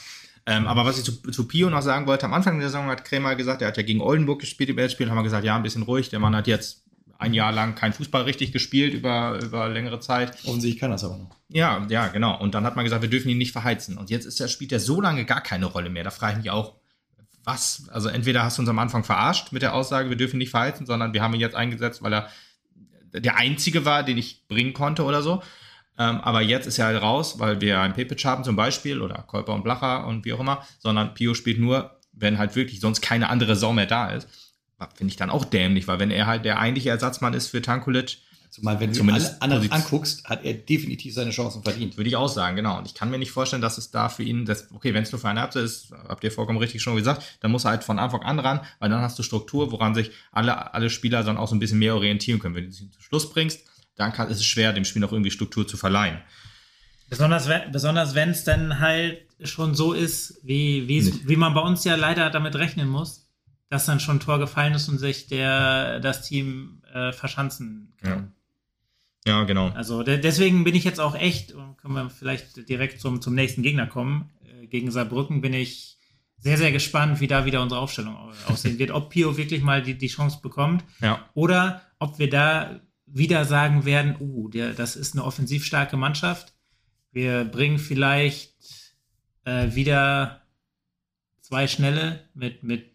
Ähm, aber was ich zu, zu Pio noch sagen wollte, am Anfang der Saison hat Krämer gesagt, er hat ja gegen Oldenburg gespielt im Elfspiel, haben wir gesagt, ja, ein bisschen ruhig. Der Mann hat jetzt ein Jahr lang kein Fußball richtig gespielt über, über längere Zeit. Offensichtlich kann das aber noch. Ja, ja, genau. Und dann hat man gesagt, wir dürfen ihn nicht verheizen. Und jetzt ist der, spielt er so lange gar keine Rolle mehr. Da frage ich mich auch, was? Also entweder hast du uns am Anfang verarscht mit der Aussage, wir dürfen ihn nicht verheizen, sondern wir haben ihn jetzt eingesetzt, weil er der Einzige war, den ich bringen konnte oder so. Ähm, aber jetzt ist er halt raus, weil wir einen Pepic haben zum Beispiel oder Kolper und Blacher und wie auch immer, sondern Pio spielt nur, wenn halt wirklich sonst keine andere Sau mehr da ist. Finde ich dann auch dämlich, weil wenn er halt der eigentliche Ersatzmann ist für Tankulic, Zumal, wenn du alle anderen anguckst, hat er definitiv seine Chancen verdient. Würde ich auch sagen, genau. Und ich kann mir nicht vorstellen, dass es da für ihn, das, okay, wenn es nur für eine Halbzeit ist, habt ihr vollkommen richtig schon gesagt, dann muss er halt von Anfang an ran, weil dann hast du Struktur, woran sich alle, alle Spieler dann auch so ein bisschen mehr orientieren können. Wenn du sie zum Schluss bringst, dann kann, ist es schwer, dem Spiel noch irgendwie Struktur zu verleihen. Besonders, besonders wenn es dann halt schon so ist, wie, wie man bei uns ja leider damit rechnen muss, dass dann schon ein Tor gefallen ist und sich der, das Team äh, verschanzen kann. Ja. Ja genau. Also de deswegen bin ich jetzt auch echt, und können wir vielleicht direkt zum, zum nächsten Gegner kommen, äh, gegen Saarbrücken bin ich sehr, sehr gespannt, wie da wieder unsere Aufstellung aussehen wird. Ob Pio wirklich mal die, die Chance bekommt ja. oder ob wir da wieder sagen werden, uh, der, das ist eine offensiv starke Mannschaft. Wir bringen vielleicht äh, wieder zwei Schnelle mit, mit,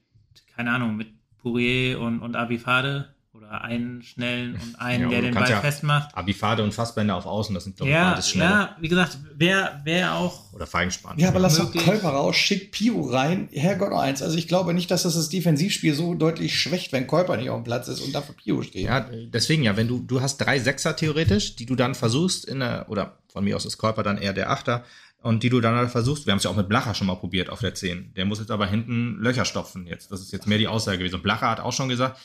keine Ahnung, mit Pourier und, und Abifade oder einen schnellen und einen, ja, der den Ball ja festmacht. Abifade und Fassbänder auf Außen, das sind glaube ich ja, beides schnell. Ja, wie gesagt, wer, wer auch. Oder Feigenspann. Ja, aber lass doch Kolper raus, schick Pio rein, Herrgott eins. Also ich glaube nicht, dass das das Defensivspiel so deutlich schwächt, wenn Kolper nicht auf dem Platz ist und dafür Pio steht. Ja, deswegen ja, wenn du, du hast drei Sechser theoretisch, die du dann versuchst in der, oder von mir aus ist Kolper dann eher der Achter, und die du dann halt versuchst, wir haben es ja auch mit Blacher schon mal probiert auf der 10. Der muss jetzt aber hinten Löcher stopfen jetzt. Das ist jetzt mehr die Aussage gewesen. Und Blacher hat auch schon gesagt,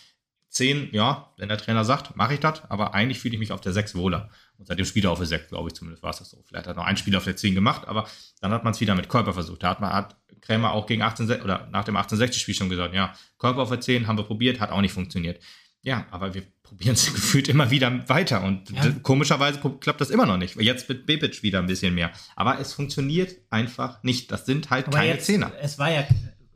10, ja, wenn der Trainer sagt, mache ich das, aber eigentlich fühle ich mich auf der 6 wohler. Und seitdem Spieler auf der 6, glaube ich zumindest, war es das so. Vielleicht hat noch ein Spieler auf der 10 gemacht, aber dann hat man es wieder mit Körper versucht. Da hat man, hat Krämer auch gegen 18, oder nach dem 1860-Spiel schon gesagt, ja, Körper auf der 10 haben wir probiert, hat auch nicht funktioniert. Ja, aber wir probieren es gefühlt immer wieder weiter und ja. komischerweise klappt das immer noch nicht. Jetzt mit Bebic wieder ein bisschen mehr. Aber es funktioniert einfach nicht. Das sind halt aber keine jetzt, Zehner. Es war ja,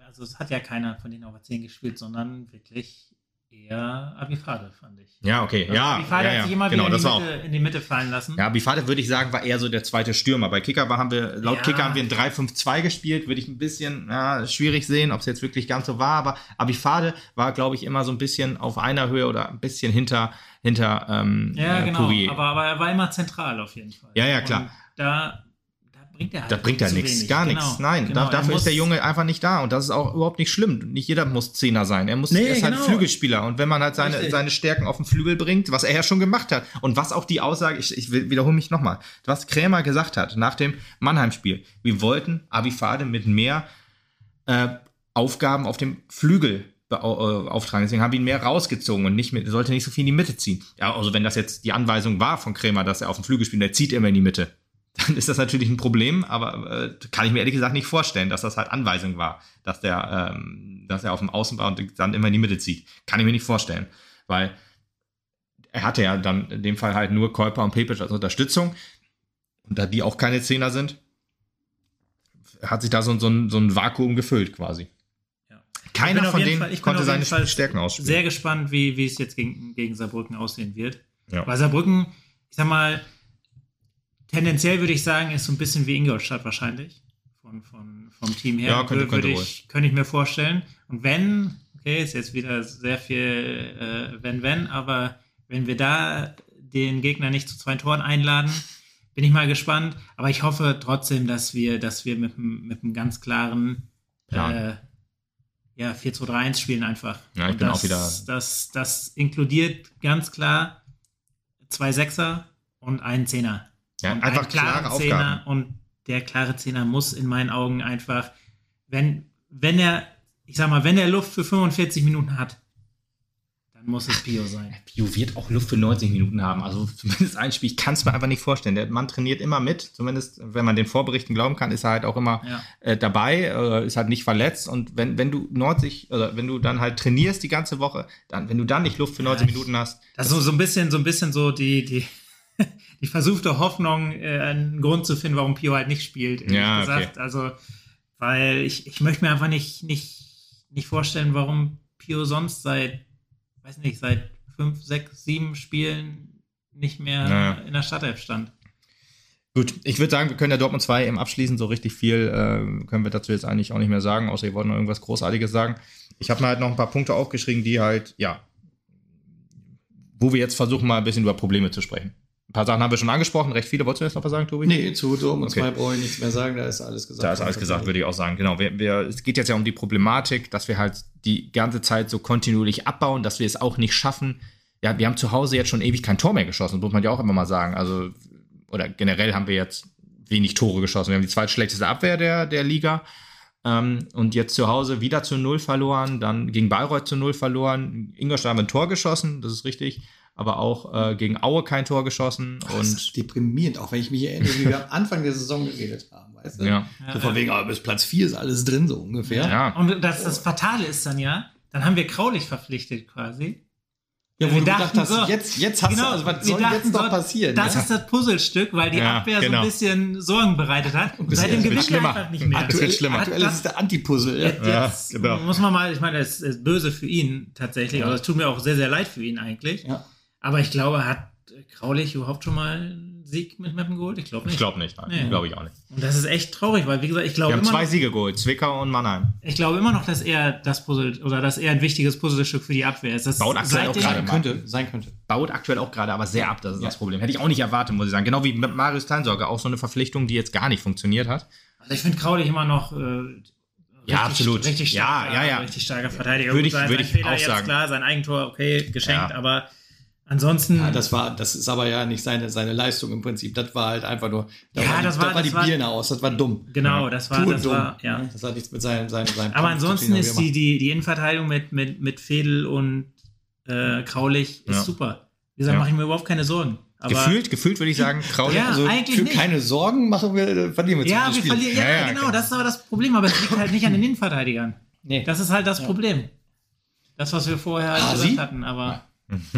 also es hat ja keiner von denen auf der 10 gespielt, sondern wirklich eher Abifade, fand ich. Ja, okay. Also ja, Abifade ja, ja. hat sich immer genau, wieder in die, Mitte, in, die Mitte, fallen lassen. Ja, Abifade würde ich sagen, war eher so der zweite Stürmer. Bei Kicker war, haben wir, laut ja. Kicker haben wir ein 3-5-2 gespielt. Würde ich ein bisschen ja, schwierig sehen, ob es jetzt wirklich ganz so war. Aber Abifade war, glaube ich, immer so ein bisschen auf einer Höhe oder ein bisschen hinter, hinter ähm, Ja, genau. Aber, aber er war immer zentral auf jeden Fall. Ja, ja, klar. Und da bringt er halt Da bringt er nichts, gar genau, nichts. Nein, genau, da, dafür ist der Junge einfach nicht da und das ist auch überhaupt nicht schlimm. Nicht jeder muss Zehner sein. Er muss nee, er ist genau. halt Flügelspieler und wenn man halt seine, seine Stärken auf den Flügel bringt, was er ja schon gemacht hat und was auch die Aussage, ich, ich wiederhole mich nochmal, was Krämer gesagt hat nach dem Mannheim-Spiel. Wir wollten Abifade mit mehr äh, Aufgaben auf dem Flügel äh, auftragen. Deswegen haben wir ihn mehr rausgezogen und nicht mit, sollte nicht so viel in die Mitte ziehen. Ja, also wenn das jetzt die Anweisung war von Krämer, dass er auf dem Flügel spielt, der zieht immer in die Mitte dann ist das natürlich ein Problem, aber äh, kann ich mir ehrlich gesagt nicht vorstellen, dass das halt Anweisung war, dass der, ähm, dass er auf dem Außen war und dann immer in die Mitte zieht. Kann ich mir nicht vorstellen, weil er hatte ja dann in dem Fall halt nur Kolper und Pepic als Unterstützung und da die auch keine Zehner sind, hat sich da so, so, ein, so ein Vakuum gefüllt quasi. Ja. Keiner von denen Fall, konnte seine Stärken ausspielen. Sehr gespannt, wie, wie es jetzt gegen, gegen Saarbrücken aussehen wird. Ja. Weil Saarbrücken, ich sag mal, tendenziell würde ich sagen, ist so ein bisschen wie Ingolstadt wahrscheinlich. Von, von, vom Team her. Ja, könnte, könnte ich, könnte ich mir vorstellen. Und wenn, okay, ist jetzt wieder sehr viel äh, wenn, wenn, aber wenn wir da den Gegner nicht zu zwei Toren einladen, bin ich mal gespannt. Aber ich hoffe trotzdem, dass wir, dass wir mit, mit einem ganz klaren äh, ja, 4-2-3-1 spielen einfach. Ja, ich Und bin das, auch wieder. Das, das inkludiert ganz klar zwei Sechser und einen Zehner. Ja, und einfach klare Zehner und der klare Zehner muss in meinen Augen einfach, wenn, wenn er, ich sag mal, wenn er Luft für 45 Minuten hat, dann muss es Pio sein. Pio wird auch Luft für 90 Minuten haben. Also zumindest ein Spiel, ich kann es mir einfach nicht vorstellen. Der Mann trainiert immer mit, zumindest wenn man den Vorberichten glauben kann, ist er halt auch immer ja. äh, dabei, äh, ist halt nicht verletzt. Und wenn, wenn du 90, oder wenn du dann halt trainierst die ganze Woche, dann, wenn du dann nicht Luft für 90 ja, Minuten hast. Das ist so, so ein bisschen, so ein bisschen so die, die, die versuchte Hoffnung, äh, einen Grund zu finden, warum Pio halt nicht spielt, ehrlich ja, gesagt. Okay. Also, weil ich, ich möchte mir einfach nicht, nicht, nicht vorstellen, warum Pio sonst seit, weiß nicht, seit fünf, sechs, sieben Spielen nicht mehr naja. in der Startelf stand. Gut, ich würde sagen, wir können ja Dortmund 2 eben abschließen. So richtig viel äh, können wir dazu jetzt eigentlich auch nicht mehr sagen, außer ihr wollt noch irgendwas Großartiges sagen. Ich habe mir halt noch ein paar Punkte aufgeschrieben, die halt, ja, wo wir jetzt versuchen, mal ein bisschen über Probleme zu sprechen. Ein paar Sachen haben wir schon angesprochen, recht viele. Wolltest du jetzt noch was sagen, Tobi? Nee, zu Dom und okay. zwei brauche ich nichts mehr sagen, da ist alles gesagt. Da ist alles gesagt, würde ich auch sagen. Genau. Wir, wir, es geht jetzt ja um die Problematik, dass wir halt die ganze Zeit so kontinuierlich abbauen, dass wir es auch nicht schaffen. Ja, wir haben zu Hause jetzt schon ewig kein Tor mehr geschossen, muss man ja auch immer mal sagen. Also, oder generell haben wir jetzt wenig Tore geschossen. Wir haben die zweitschlechteste Abwehr der, der Liga. Ähm, und jetzt zu Hause wieder zu Null verloren, dann gegen Bayreuth zu Null verloren. Ingolstadt haben ein Tor geschossen, das ist richtig aber auch äh, gegen Aue kein Tor geschossen. Ach, das ist deprimierend, auch wenn ich mich erinnere, wie wir am Anfang der Saison geredet haben, weißt du? Ja. So von wegen, aber bis Platz 4 ist alles drin, so ungefähr. Ja. Und das, das Fatale ist dann ja, dann haben wir Kraulich verpflichtet quasi. Ja, wo wir du dachten, gedacht hast, so, jetzt, jetzt hast genau, du, also was soll dachten, jetzt noch passieren? Das ja. ist das Puzzlestück, weil die ja, Abwehr genau. so ein bisschen Sorgen bereitet hat. Und seitdem gewinnt er einfach nicht mehr. Aktuell, schlimmer. Aktuell ist es der Antipuzzle. Jetzt, ja, genau. muss man mal, ich meine, es ist böse für ihn tatsächlich, aber es tut mir auch sehr, sehr leid für ihn eigentlich. Ja. Aber ich glaube, hat Kraulich überhaupt schon mal einen Sieg mit Meppen geholt? Ich glaube nicht. Ich glaube nicht, nein. Nee. Glaube ich auch nicht. Und das ist echt traurig, weil, wie gesagt, ich glaube. Wir haben zwei noch, Siege geholt, Zwickau und Mannheim. Ich glaube immer noch, dass er das Puzzle oder dass er ein wichtiges Puzzlestück für die Abwehr ist. Das Baut aktuell auch gerade könnte, sein könnte. Baut aktuell auch gerade, aber sehr ab, das ist ja. das Problem. Hätte ich auch nicht erwartet, muss ich sagen. Genau wie mit Marius Teinsorge, auch so eine Verpflichtung, die jetzt gar nicht funktioniert hat. Also ich finde Kraulich immer noch. Äh, ja, absolut. Richtig starker, ja, ja, ja. Richtig starker Verteidiger. Würde ich, würde ich auch sagen. Klar, sein Eigentor, okay, geschenkt, ja. aber Ansonsten. Ja, das war, das ist aber ja nicht seine, seine Leistung im Prinzip. Das war halt einfach nur, da ja, war, das, war, das war die Birne aus, das war dumm. Genau, das war, das dumm. war, ja. Das hat nichts mit seinem, seinem, seinem Aber ansonsten ist die, die, die Innenverteidigung mit, mit, mit Fedel und äh, Kraulich ist ja. super. Wie gesagt, ja. mache ich mir überhaupt keine Sorgen. Aber gefühlt, gefühlt würde ich sagen, Kraulich. Ja, also eigentlich für nicht. keine Sorgen machen wir, verlieren wir Ja, wir verlieren, ja, ja, genau, das ist aber das Problem, aber es liegt halt nicht an den Innenverteidigern. Nee. Das ist halt das Problem. Das, was wir vorher halt gesagt hatten, aber.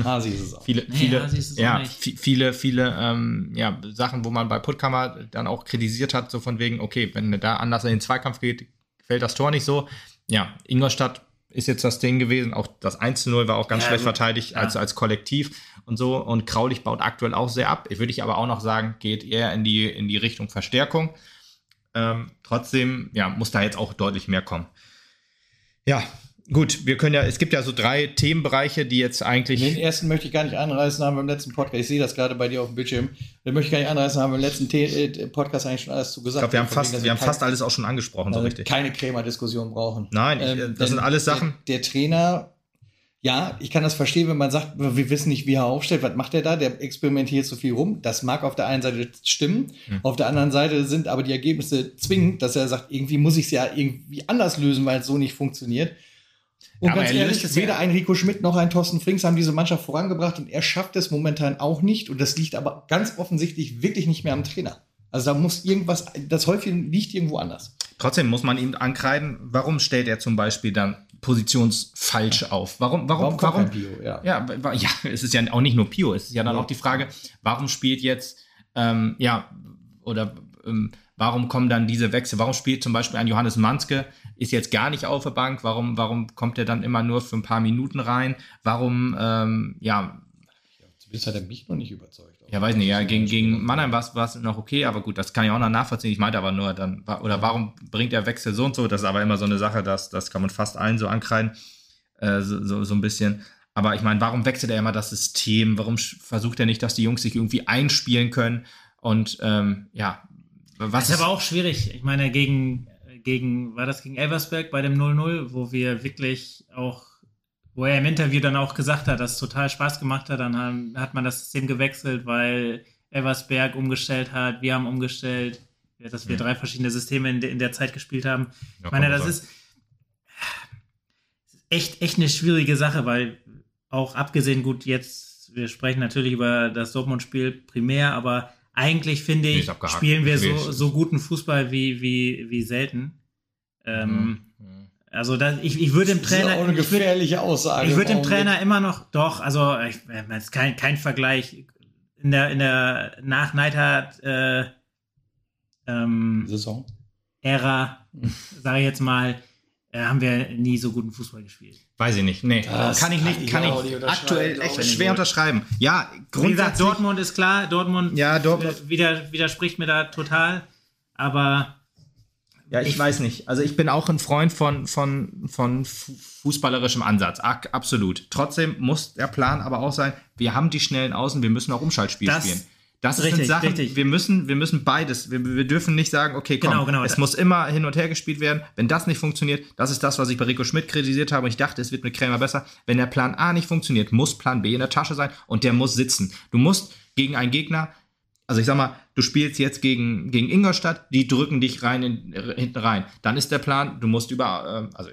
Hasi ist es auch. Viele, viele, nee, ja, viele, viele ähm, ja, Sachen, wo man bei Puttkammer dann auch kritisiert hat, so von wegen, okay, wenn da anders in den Zweikampf geht, fällt das Tor nicht so. Ja, Ingolstadt ist jetzt das Ding gewesen. Auch das 1-0 war auch ganz ja, schlecht verteidigt ja. als, als Kollektiv und so. Und Kraulich baut aktuell auch sehr ab. Würde ich aber auch noch sagen, geht eher in die, in die Richtung Verstärkung. Ähm, trotzdem, ja, muss da jetzt auch deutlich mehr kommen. Ja, Gut, wir können ja, es gibt ja so drei Themenbereiche, die jetzt eigentlich. Den ersten möchte ich gar nicht anreißen, haben wir im letzten Podcast, ich sehe das gerade bei dir auf dem Bildschirm, den möchte ich gar nicht anreißen, haben wir im letzten The äh, Podcast eigentlich schon alles zu gesagt. Ich glaube, wir haben, fast, wir haben kein, fast alles auch schon angesprochen, so also richtig. Keine Krämer-Diskussion brauchen. Nein, ich, ähm, das sind alles Sachen. Der, der, Trainer, ja, ich kann das verstehen, wenn man sagt, wir wissen nicht, wie er aufstellt, was macht er da, der experimentiert so viel rum. Das mag auf der einen Seite stimmen, hm. auf der anderen Seite sind aber die Ergebnisse zwingend, dass er sagt, irgendwie muss ich es ja irgendwie anders lösen, weil es so nicht funktioniert. Und ja, ganz ehrlich, weder ein Rico Schmidt noch ein Thorsten Frings haben diese Mannschaft vorangebracht und er schafft es momentan auch nicht. Und das liegt aber ganz offensichtlich wirklich nicht mehr am Trainer. Also da muss irgendwas, das häufig liegt irgendwo anders. Trotzdem muss man ihm ankreiden, warum stellt er zum Beispiel dann positionsfalsch auf? Warum, warum, warum? warum Pio, ja. ja. Ja, es ist ja auch nicht nur Pio, es ist ja dann ja. auch die Frage, warum spielt jetzt, ähm, ja, oder ähm, warum kommen dann diese Wechsel? Warum spielt zum Beispiel ein Johannes Manske ist jetzt gar nicht auf der Bank. Warum, warum kommt er dann immer nur für ein paar Minuten rein? Warum, ähm, ja. Zumindest hat er mich noch nicht überzeugt. Ja, weiß nicht, ja, gegen, gegen Mannheim war es noch okay, aber gut, das kann ich auch noch nachvollziehen. Ich meinte aber nur dann, oder warum bringt der Wechsel so und so? Das ist aber immer so eine Sache, dass, das kann man fast allen so ankreiden, äh, so, so, so ein bisschen. Aber ich meine, warum wechselt er immer das System? Warum versucht er nicht, dass die Jungs sich irgendwie einspielen können? Und ähm, ja, was das ist aber auch schwierig. Ich meine, gegen gegen, war das gegen Elversberg bei dem 0-0, wo wir wirklich auch, wo er im Interview dann auch gesagt hat, dass es total Spaß gemacht hat, dann haben, hat man das System gewechselt, weil Elversberg umgestellt hat, wir haben umgestellt, dass wir mhm. drei verschiedene Systeme in, de, in, der Zeit gespielt haben. Ja, ich meine, das ist echt, echt eine schwierige Sache, weil auch abgesehen, gut, jetzt, wir sprechen natürlich über das Dortmund-Spiel primär, aber eigentlich finde ich, spielen wir so, so guten Fußball wie, wie, wie selten. Ähm, mhm. Also das, ich, ich würde dem Trainer. Das ist auch eine gefährliche ich würd, Aussage. Ich würde dem Trainer immer noch, doch, also ich, das ist kein, kein Vergleich. In der, in der nach Neidhardt äh, ähm, Saison. Ära, sage ich jetzt mal, haben wir nie so guten Fußball gespielt. Weiß ich nicht. Nee, das kann ich nicht, kann ich aktuell echt schwer unterschreiben. Ja, grundsätzlich. Wie gesagt, Dortmund ist klar, Dortmund, ja, Dortmund. Äh, widerspricht mir da total, aber ja, ich, ich, weiß nicht. Also ich bin auch ein Freund von, von, von fußballerischem Ansatz. Absolut. Trotzdem muss der Plan aber auch sein, wir haben die schnellen Außen, wir müssen auch Umschaltspiel das, spielen. Das richtig, sind Sachen, richtig. wir müssen, wir müssen beides. Wir, wir dürfen nicht sagen, okay, komm, genau, genau. es muss immer hin und her gespielt werden. Wenn das nicht funktioniert, das ist das, was ich bei Rico Schmidt kritisiert habe und ich dachte, es wird mit Krämer besser. Wenn der Plan A nicht funktioniert, muss Plan B in der Tasche sein und der muss sitzen. Du musst gegen einen Gegner Also ich sag mal, du spielst jetzt gegen, gegen Ingolstadt, die drücken dich rein in, hinten rein. Dann ist der Plan, du musst über, äh, also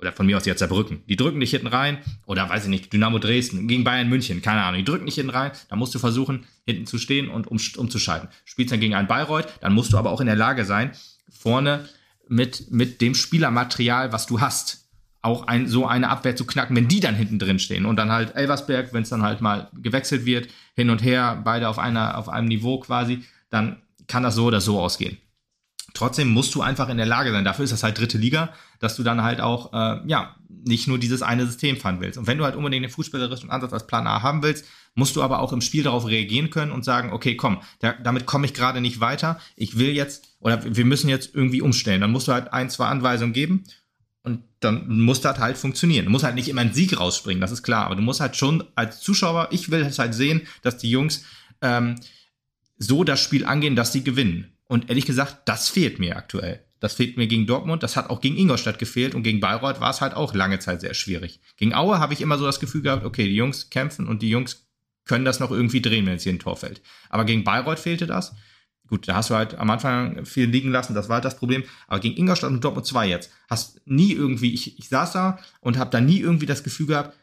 oder von mir aus jetzt Saarbrücken, die drücken dich hinten rein, oder weiß ich nicht, Dynamo Dresden, gegen Bayern München, keine Ahnung, die drücken dich hinten rein, dann musst du versuchen, hinten zu stehen und um, umzuschalten. Spielst dann gegen einen Bayreuth, dann musst du aber auch in der Lage sein, vorne mit, mit dem Spielermaterial, was du hast, auch ein, so eine Abwehr zu knacken, wenn die dann hinten drin stehen. Und dann halt Elversberg, wenn es dann halt mal gewechselt wird, hin und her, beide auf einer, auf einem Niveau quasi, dann kann das so oder so ausgehen. Trotzdem musst du einfach in der Lage sein, dafür ist das halt dritte Liga, dass du dann halt auch, äh, ja, nicht nur dieses eine System fahren willst. Und wenn du halt unbedingt den fußballerischen Ansatz als Plan A haben willst, musst du aber auch im Spiel darauf reagieren können und sagen, okay, komm, da, damit komme ich gerade nicht weiter. Ich will jetzt, oder wir müssen jetzt irgendwie umstellen. Dann musst du halt ein, zwei Anweisungen geben und dann muss das halt funktionieren. Du musst halt nicht immer einen Sieg rausspringen, das ist klar. Aber du musst halt schon als Zuschauer, ich will halt sehen, dass die Jungs ähm, so das Spiel angehen, dass sie gewinnen. Und ehrlich gesagt, das fehlt mir aktuell. Das fehlt mir gegen Dortmund, das hat auch gegen Ingolstadt gefehlt und gegen Bayreuth war es halt auch lange Zeit sehr schwierig. Gegen Aue habe ich immer so das Gefühl gehabt, okay, die Jungs kämpfen und die Jungs können das noch irgendwie drehen, wenn es hier ein Tor fällt. Aber gegen Bayreuth fehlte das. Gut, da hast du halt am Anfang viel liegen lassen, das war halt das Problem. Aber gegen Ingolstadt und Dortmund 2 jetzt, hast nie irgendwie, ich, ich saß da und habe da nie irgendwie das Gefühl gehabt,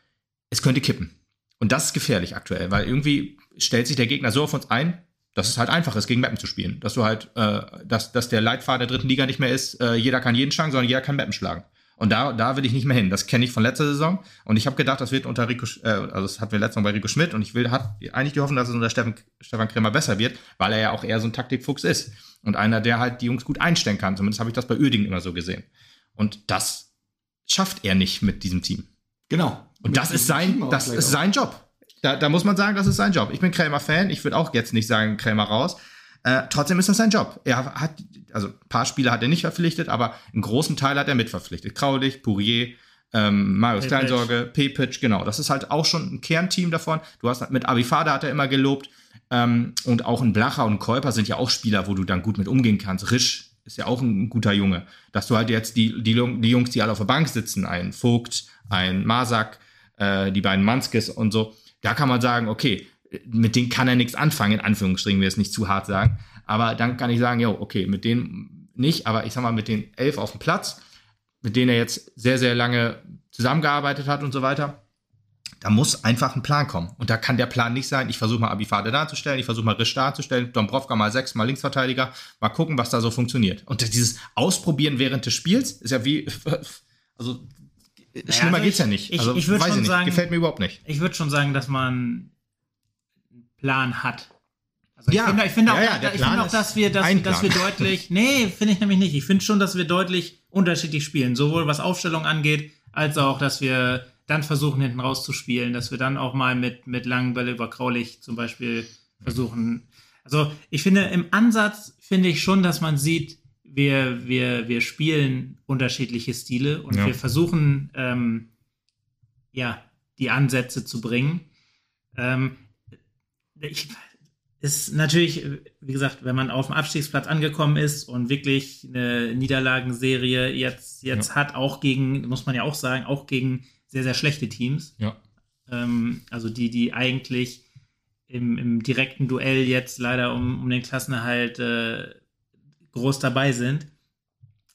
es könnte kippen. Und das ist gefährlich aktuell, weil irgendwie stellt sich der Gegner so auf uns ein, dass es halt einfach ist, gegen Mappen zu spielen. Dass du halt, äh, dass, dass der Leitfaden der dritten Liga nicht mehr ist, äh, jeder kann jeden schlagen, sondern jeder kann Mappen schlagen. Und da, da will ich nicht mehr hin. Das kenne ich von letzter Saison. Und ich habe gedacht, das wird unter Rico, äh, also das hatten wir letztes Mal bei Rico Schmidt. Und ich will, hat eigentlich die Hoffnung, dass es unter Stefan, Stefan Krämer besser wird, weil er ja auch eher so ein Taktikfuchs ist. Und einer, der halt die Jungs gut einstellen kann. Zumindest habe ich das bei Uerdingen immer so gesehen. Und das schafft er nicht mit diesem Team. Genau. Und das ist sein, das ist sein Job. Da, da muss man sagen, das ist sein Job. Ich bin Krämer-Fan. Ich würde auch jetzt nicht sagen, Krämer raus. Äh, trotzdem ist das sein Job. Er hat, also ein paar Spieler hat er nicht verpflichtet, aber einen großen Teil hat er mitverpflichtet. Kraulich, Pourier, ähm, Marius Kleinsorge, Pepic, genau. Das ist halt auch schon ein Kernteam davon. Du hast mit Abifada hat er immer gelobt. Ähm, und auch ein Blacher und Käuper sind ja auch Spieler, wo du dann gut mit umgehen kannst. Risch ist ja auch ein guter Junge. Dass du halt jetzt die, die, die Jungs, die alle auf der Bank sitzen, ein Vogt, ein Masak, äh, die beiden Manskes und so, da kann man sagen, okay, mit denen kann er nichts anfangen, in Anführungsstrichen, wir es nicht zu hart sagen. Aber dann kann ich sagen, ja, okay, mit denen nicht, aber ich sag mal, mit den elf auf dem Platz, mit denen er jetzt sehr, sehr lange zusammengearbeitet hat und so weiter, da muss einfach ein Plan kommen. Und da kann der Plan nicht sein, ich versuche mal Abifade darzustellen, ich versuche mal Risch darzustellen, Dombrovka mal sechs, mal Linksverteidiger, mal gucken, was da so funktioniert. Und dieses Ausprobieren während des Spiels ist ja wie, also schlimmer also geht's ja nicht. Ich, also, ich würde schon nicht. sagen, gefällt mir überhaupt nicht. Ich würde schon sagen, dass man einen Plan hat. Also ja, ich finde, ich finde auch, ja, ja, ich finde auch, dass wir, dass, dass wir deutlich, nee, finde ich nämlich nicht. Ich finde schon, dass wir deutlich unterschiedlich spielen, sowohl was Aufstellung angeht, als auch, dass wir dann versuchen, hinten rauszuspielen, dass wir dann auch mal mit, mit langen Bälle über Kraulich zum Beispiel versuchen. Also ich finde, im Ansatz finde ich schon, dass man sieht, wir, wir, wir spielen unterschiedliche Stile und ja. wir versuchen, ähm, ja, die Ansätze zu bringen. Ähm, ich, ist natürlich, wie gesagt, wenn man auf dem Abstiegsplatz angekommen ist und wirklich eine Niederlagenserie jetzt, jetzt ja. hat, auch gegen, muss man ja auch sagen, auch gegen sehr, sehr schlechte Teams. Ja. Ähm, also die, die eigentlich im, im direkten Duell jetzt leider um, um den Klassenerhalt äh, groß dabei sind,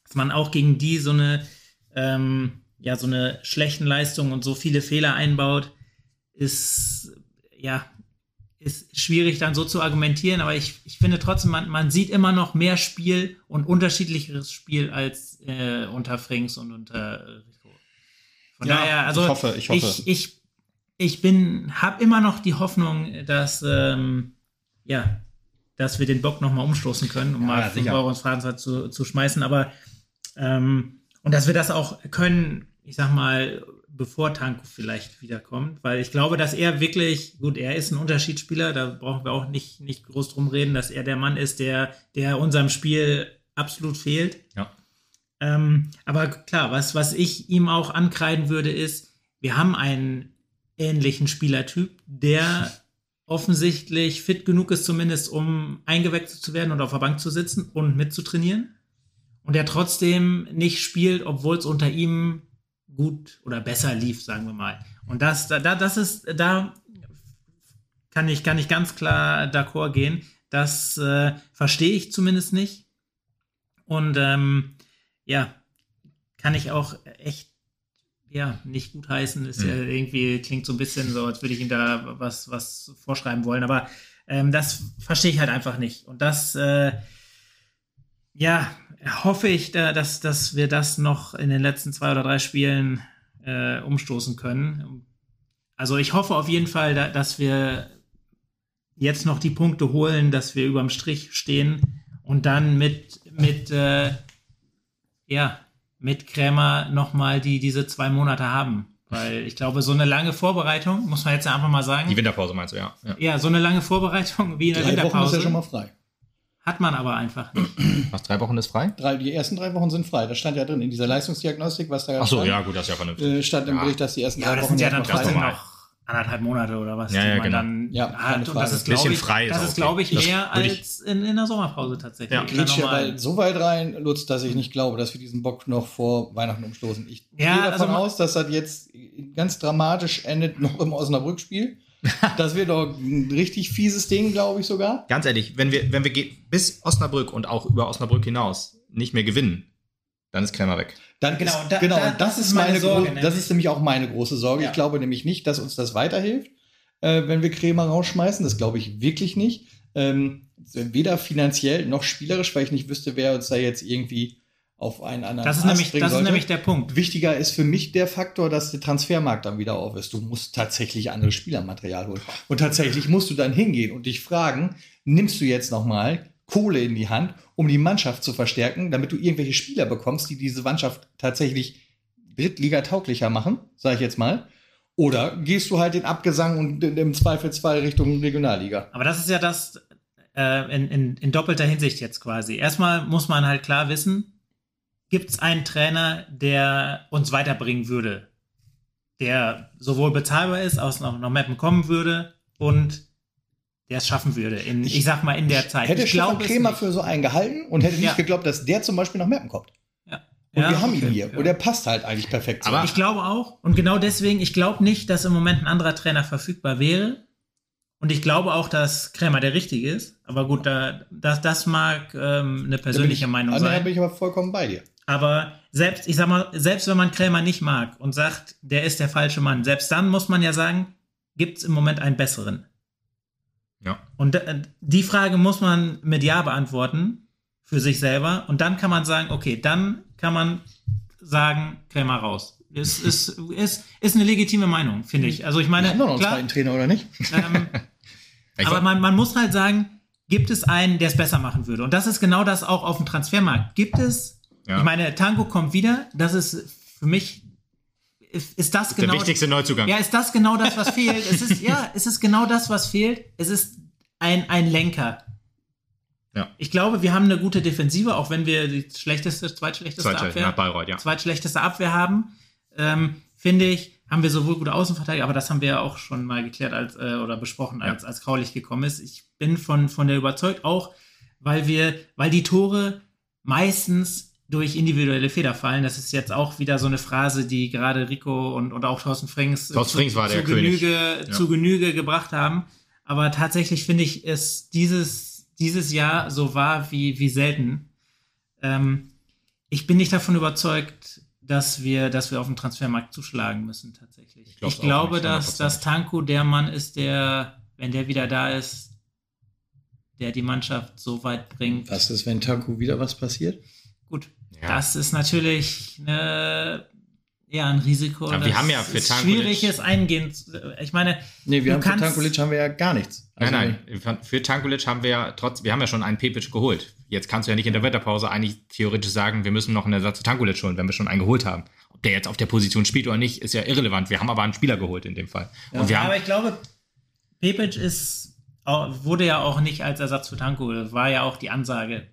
dass man auch gegen die so eine, ähm, ja, so eine schlechten Leistung und so viele Fehler einbaut, ist, ja, ist schwierig dann so zu argumentieren, aber ich, ich finde trotzdem, man, man sieht immer noch mehr Spiel und unterschiedlicheres Spiel als äh, unter Frings und unter Rico. Von ja, daher, also ich hoffe, ich hoffe. Ich, ich, ich bin, habe immer noch die Hoffnung, dass, ähm, ja, dass wir den Bock nochmal umstoßen können, um ja, mal 5 Euro ins Phrasenschwein zu, zu schmeißen. Aber ähm, und dass wir das auch können, ich sag mal, bevor Tanko vielleicht wiederkommt, weil ich glaube, dass er wirklich, gut, er ist ein Unterschiedsspieler, da brauchen wir auch nicht, nicht groß drum reden, dass er der Mann ist, der, der unserem Spiel absolut fehlt. Ja. Ähm, aber klar, was, was ich ihm auch ankreiden würde, ist, wir haben einen ähnlichen Spielertyp, der offensichtlich fit genug ist, zumindest um eingewechselt zu werden und auf der Bank zu sitzen und mitzutrainieren. Und der trotzdem nicht spielt, obwohl es unter ihm gut oder besser lief, sagen wir mal. Und das, da, das ist, da kann ich, kann ich ganz klar d'accord gehen. Das äh, verstehe ich zumindest nicht. Und ähm, ja, kann ich auch echt ja, nicht gut heißen. Ist mhm. ja irgendwie, klingt so ein bisschen so, als würde ich ihm da was, was vorschreiben wollen. Aber ähm, das verstehe ich halt einfach nicht. Und das, äh, ja, hoffe ich, da, dass, dass wir das noch in den letzten zwei oder drei Spielen äh, umstoßen können. Also ich hoffe auf jeden Fall, da, dass wir jetzt noch die Punkte holen, dass wir überm Strich stehen und dann mit, mit äh, ja, mit Krämer nochmal die, diese zwei Monate haben. Weil ich glaube, so eine lange Vorbereitung, muss man jetzt einfach mal sagen. Die Winterpause meinst du, ja. Ja, ja so eine lange Vorbereitung wie in der Drei Winterpause. Wochen ist ja schon mal frei. Hat man aber einfach nicht. Was, drei Wochen ist frei? Drei, die ersten drei Wochen sind frei. Das stand ja drin in dieser Leistungsdiagnostik, was da Ach so, stand, ja, gut, das ist ja vernünftig. äh, stand im Ja. Bericht, dass die ersten Ja, drei das Wochen sind ja dann frei noch anderthalb Monate oder was, Ja, die ja, man genau. dann Ja, hat. Und das ist, Bisschen glaube ich, frei ist das ist, glaube ich, Das mehr würde ich- als in, in der Sommerpause tatsächlich. Ja. Der Glitsch normalen. bald so weit rein, Lutz, dass ich nicht glaube, dass wir diesen Bock noch vor Weihnachten umstoßen. Ich Ja, gehe davon also aus, dass das jetzt ganz dramatisch endet noch im Osnabrück-Spiel. das wird doch ein richtig fieses Ding, glaube ich sogar. Ganz ehrlich, wenn wir, wenn wir bis Osnabrück und auch über Osnabrück hinaus nicht mehr gewinnen, dann ist Krämer weg. Dann Genau, da- genau, da- und das, das ist meine meine Sorge, Sorge. Das nämlich. ist nämlich auch meine große Sorge. Ja. Ich glaube nämlich nicht, dass uns das weiterhilft, äh, wenn wir Krämer rausschmeißen. Das glaube ich wirklich nicht. Ähm, weder finanziell noch spielerisch, weil ich nicht wüsste, wer uns da jetzt irgendwie auf einen anderen Das ist, Ast nämlich, das ist nämlich der Punkt. Wichtiger ist für mich der Faktor, dass der Transfermarkt dann wieder auf ist. Du musst tatsächlich anderes Spielermaterial holen. Und tatsächlich musst du dann hingehen und dich fragen, nimmst du jetzt nochmal Kohle in die Hand, um die Mannschaft zu verstärken, damit du irgendwelche Spieler bekommst, die diese Mannschaft tatsächlich Drittliga-tauglicher machen, sage ich jetzt mal. Oder gehst du halt den Abgesang und im Zweifelsfall Richtung Regionalliga? Aber das ist ja das äh, in, in, in doppelter Hinsicht jetzt quasi. Erstmal muss man halt klar wissen, gibt es einen Trainer, der uns weiterbringen würde, der sowohl bezahlbar ist, aus noch, noch Mappen kommen würde und der es schaffen würde. In, ich, Ich- sag mal in der Zeit. Hätte ich Stefan Krämer für so einen gehalten und hätte nicht Ja. geglaubt, dass der zum Beispiel nach Meppen kommt. Ja. Und Ja, wir haben ihn okay, hier. ja. Und der passt halt eigentlich perfekt. Aber- Ich glaube auch. Und genau deswegen, ich glaube nicht, dass im Moment ein anderer Trainer verfügbar wäre. Und ich glaube auch, dass Krämer der Richtige ist. Aber gut, da, das, das mag ähm, eine persönliche Da ich, Meinung sein. bin ich aber vollkommen bei dir. Aber selbst, ich sag mal, selbst wenn man Krämer nicht mag und sagt, der ist der falsche Mann, selbst dann muss man ja sagen, gibt es im Moment einen besseren. Ja. Und die Frage muss man mit Ja beantworten für sich selber. Und dann kann man sagen, okay, dann kann man sagen, Krämer raus. Ist, ist, ist, ist eine legitime Meinung, finde ich. Also ich Wir meine, haben doch noch einen klar, zweiten Trainer, oder nicht? ähm, aber man, man muss halt sagen, gibt es einen, der es besser machen würde? Und das ist genau das auch auf dem Transfermarkt. Gibt es, Ja. ich meine, Tango kommt wieder, das ist für mich, ist, ist das der genau. wichtigste Neuzugang. Ja, ist das genau das, was fehlt? Es ist, ja, es ist genau das, was fehlt. Es ist ein, ein Lenker. Ja. Ich glaube, wir haben eine gute Defensive, auch wenn wir die schlechteste, zweitschlechteste Zweite, Abwehr nach Bayreuth, ja. zweitschlechteste Abwehr haben, ähm, finde ich, haben wir sowohl gute Außenverteidiger, aber das haben wir ja auch schon mal geklärt als, äh, oder besprochen, Ja. als, als Kraulich gekommen ist. Ich bin von, von der überzeugt, auch weil wir, weil die Tore meistens durch individuelle Fehler fallen. Das ist jetzt auch wieder so eine Phrase, die gerade Rico und, und auch Thorsten Frings, äh, Thorsten Frings war zu, der zu. Genüge, Ja. zu Genüge gebracht haben. Aber tatsächlich finde ich es dieses, dieses Jahr so war wie, wie selten. Ähm, ich bin nicht davon überzeugt, dass wir, dass wir auf dem Transfermarkt zuschlagen müssen, tatsächlich. Ich, auch glaube, nicht, dass, dass Tanku der Mann ist, der, wenn der wieder da ist, der die Mannschaft so weit bringt. Was ist, wenn Tanku wieder was passiert? Ja. das ist natürlich eine, ja, ein Risiko. Aber wir haben ja für ist Tankulic- schwierig ist eingehen. zu- Ich meine, Nee, wir haben für Tankulic haben wir ja gar nichts. Also, nein, nein. Für Tankulic haben wir ja trotz, wir haben ja schon einen Pepic geholt. Jetzt kannst du ja nicht in der Wetterpause eigentlich theoretisch sagen, wir müssen noch einen Ersatz für Tankulic holen, wenn wir schon einen geholt haben. Ob der jetzt auf der Position spielt oder nicht, ist ja irrelevant. Wir haben aber einen Spieler geholt in dem Fall. Und wir Ja, haben, aber ich glaube, Pepic ist, wurde ja auch nicht als Ersatz für Tanko, war ja auch die Ansage.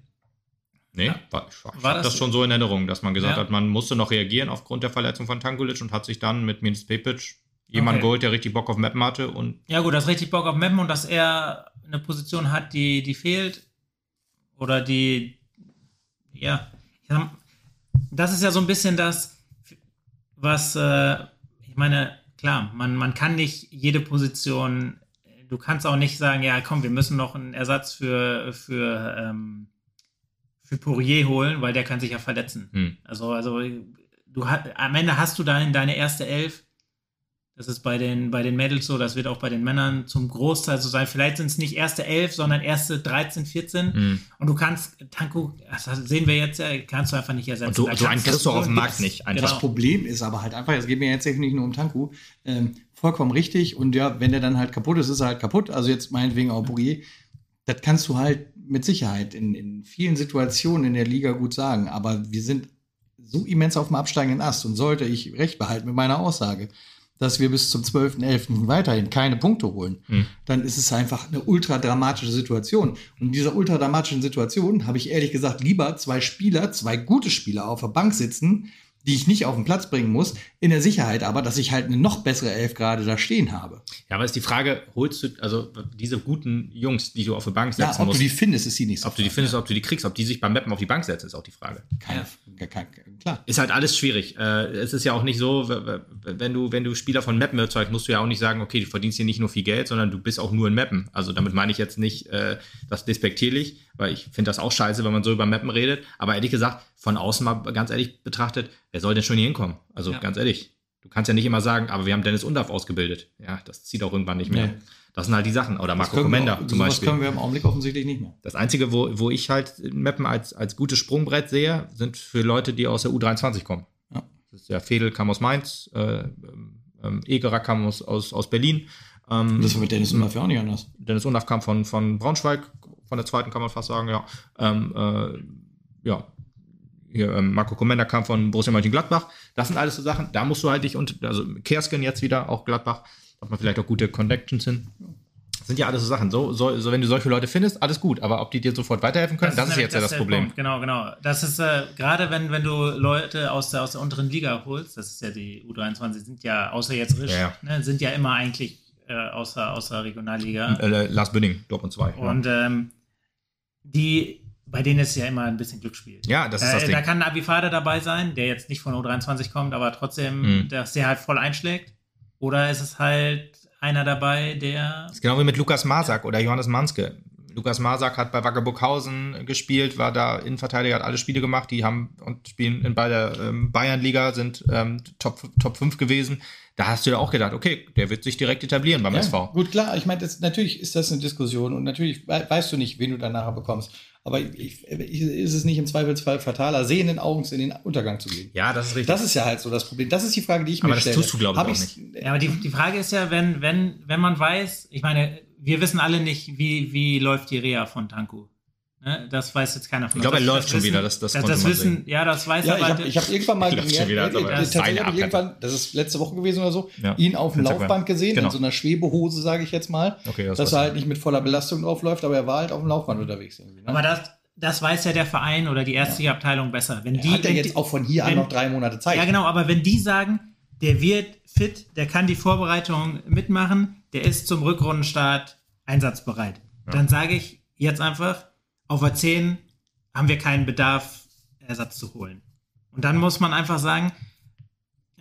Nee, Ja. war, ich War war das, das- schon so in Erinnerung, dass man gesagt Ja. hat, man musste noch reagieren aufgrund der Verletzung von Tankulic und hat sich dann mit Minus Pepic jemanden Okay. geholt, der richtig Bock auf Mappen hatte und Ja gut, das richtig Bock auf Mappen und dass er eine Position hat, die, die fehlt oder die, ja, das ist ja so ein bisschen das, was, äh, ich meine, klar, man, man kann nicht jede Position du kannst auch nicht sagen, ja, komm, wir müssen noch einen Ersatz für, für, ähm, für Poirier holen, weil der kann sich ja verletzen. Hm. Also, also du am Ende hast du dann deine erste Elf das ist bei den, bei den Mädels so, das wird auch bei den Männern zum Großteil so sein. Vielleicht sind es nicht erste elf, sondern erste 13, 14. Mhm. Und du kannst, Tanko, das sehen wir jetzt, kannst du einfach nicht ersetzen. Und so, so einen kriegst du auch auf dem Markt nicht. Einfach. Genau. Das Problem ist aber halt einfach, es geht mir jetzt nicht nur um Tanku, ähm, vollkommen richtig. Und ja, wenn der dann halt kaputt ist, ist er halt kaputt. Also jetzt meinetwegen auch Bourier. Das kannst du halt mit Sicherheit in, in vielen Situationen in der Liga gut sagen. Aber wir sind so immens auf dem absteigenden Ast und sollte ich recht behalten mit meiner Aussage dass wir bis zum 12.11. weiterhin keine Punkte holen, hm. dann ist es einfach eine ultra dramatische Situation. Und in dieser ultra dramatischen Situation habe ich ehrlich gesagt lieber zwei Spieler, zwei gute Spieler auf der Bank sitzen, die ich nicht auf den Platz bringen muss, in der Sicherheit aber, dass ich halt eine noch bessere Elf gerade da stehen habe. Ja, aber ist die Frage, holst du, also diese guten Jungs, die du auf die Bank setzen ja, ob musst, du die findest, ist die nicht so. Ob du die findest, ja. ob du die kriegst, ob die sich beim Mappen auf die Bank setzen, ist auch die Frage. Keine, ja. kein, klar. Ist halt alles schwierig. Äh, es ist ja auch nicht so, wenn du, wenn du Spieler von Mappen erzeugst, musst du ja auch nicht sagen, okay, du verdienst hier nicht nur viel Geld, sondern du bist auch nur in Mappen. Also damit meine ich jetzt nicht äh, das despektierlich, weil ich finde das auch scheiße, wenn man so über Mappen redet. Aber ehrlich gesagt, von außen mal ganz ehrlich betrachtet, wer soll denn schon hier hinkommen? Also ja. ganz ehrlich, du kannst ja nicht immer sagen, aber wir haben Dennis Undaff ausgebildet. Ja, das zieht auch irgendwann nicht mehr. Nee. Das sind halt die Sachen. Oder Marco Comenda zum Beispiel. Das können wir im Augenblick offensichtlich nicht mehr. Das Einzige, wo, wo ich halt Mappen als, als gutes Sprungbrett sehe, sind für Leute, die aus der U23 kommen. Ja. Das ist ja Fedel kam aus Mainz, äh, ähm, Egerer kam aus, aus, aus Berlin. Ähm, das ist mit Dennis Undaff ja auch nicht anders. Dennis Undaff kam von, von Braunschweig, von der zweiten kann man fast sagen, ja. Ähm, äh, ja, hier, ähm, Marco Comenda kam von Borussia Mönchengladbach. Das sind alles so Sachen, da musst du halt dich und, also Kersken jetzt wieder, auch Gladbach, hat man vielleicht auch gute Connections hin. Das sind ja alles so Sachen. So, so, so, wenn du solche Leute findest, alles gut. Aber ob die dir sofort weiterhelfen können, das, das ist, jetzt das ja das Problem. Punkt. Genau, genau. Das ist äh, gerade, wenn, wenn du Leute aus der, aus der unteren Liga holst, das ist ja die U23, sind ja, außer jetzt Risch, ja. Ne, sind ja immer eigentlich äh, außer, außer Regionalliga. Äh, Lars Bünding, Dortmund 2. Und ja. ähm, die bei denen ist ja immer ein bisschen Glücksspiel. Ja, das ist das äh, Ding. Da kann ein Abifade dabei sein, der jetzt nicht von U23 kommt, aber trotzdem, mhm. dass der halt voll einschlägt. Oder ist es halt einer dabei, der. Das ist genau wie mit Lukas Masak oder Johannes Manske. Lukas Masak hat bei Wackerburghausen gespielt, war da Innenverteidiger, hat alle Spiele gemacht, die haben und spielen in bei der ähm, Bayernliga, sind ähm, Top, Top 5 gewesen. Da hast du ja auch gedacht, okay, der wird sich direkt etablieren beim ja, SV. Gut, klar, ich meine, natürlich ist das eine Diskussion und natürlich weißt du nicht, wen du dann nachher bekommst. Aber ich, ich, ist es nicht im Zweifelsfall fataler, sehenden Augens in den Untergang zu gehen? Ja, das ist richtig. Das ist ja halt so das Problem. Das ist die Frage, die ich aber mir stelle. Aber das tust du, glaube ich, auch nicht. Ja, aber die, die Frage ist ja, wenn, wenn, wenn man weiß, ich meine, wir wissen alle nicht, wie, wie läuft die Reha von Tanku. Ne? Das weiß jetzt keiner von uns. Ich glaube, er läuft schon wieder. Das, das, das, das wissen, sehen. ja, das weiß ja, er. Ich habe hab irgendwann mal, gemerkt, wieder, äh, ich irgendwann, das ist letzte Woche gewesen oder so, ja. ihn auf dem Laufband gesehen, genau. in so einer Schwebehose, sage ich jetzt mal, okay, das dass er halt nicht mit voller Belastung draufläuft, aber er war halt auf dem Laufband unterwegs. Ne? Aber das, das weiß ja der Verein oder die ärztliche Abteilung besser. Wenn die, hat er jetzt auch von hier wenn, an noch drei Monate Zeit. Ja, genau, aber wenn die sagen, der wird fit, der kann die Vorbereitung mitmachen, der ist zum Rückrundenstart einsatzbereit, ja. dann sage ich jetzt einfach, auf der 10 haben wir keinen Bedarf, Ersatz zu holen. Und dann muss man einfach sagen,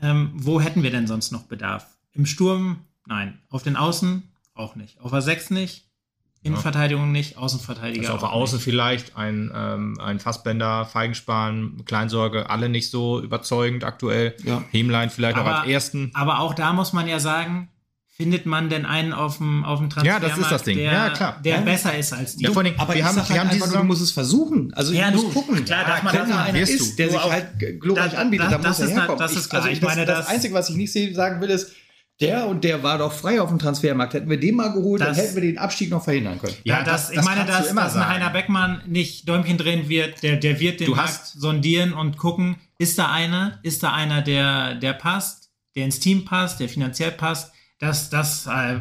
ähm, wo hätten wir denn sonst noch Bedarf? Im Sturm? Nein. Auf den Außen? Auch nicht. Auf der 6 nicht. Innenverteidigung nicht, Außenverteidiger. Also auf der Außen nicht. vielleicht ein, ähm, ein Fassbender, Feigenspahn, Kleinsorge, alle nicht so überzeugend aktuell. Ja. Hemlein vielleicht aber, noch als ersten. Aber auch da muss man ja sagen, findet man denn einen auf dem, auf dem Transfermarkt, ja, das ist das Ding. der, ja, klar. der ja. besser ist als die? Ja, vor allem, aber wir haben, wir halt haben diese du musst es versuchen. Also ja, ich muss gucken. Klar, darf man wenn da einer ist, der sich halt glorreich anbietet, da, muss er herkommen. Das ist klar. Also ich, meine, das, das Einzige, was ich nicht sagen will, ist, der und der war doch frei auf dem Transfermarkt. Hätten wir den mal geholt, das, dann hätten wir den Abstieg noch verhindern können. Ja, ja das, das, ich meine, dass, dass ein Heiner Beckmann nicht Däumchen drehen wird, der, der wird den du Markt sondieren und gucken, ist da einer, ist da einer, der, der passt, der ins Team passt, der finanziell passt. Das, das, äh,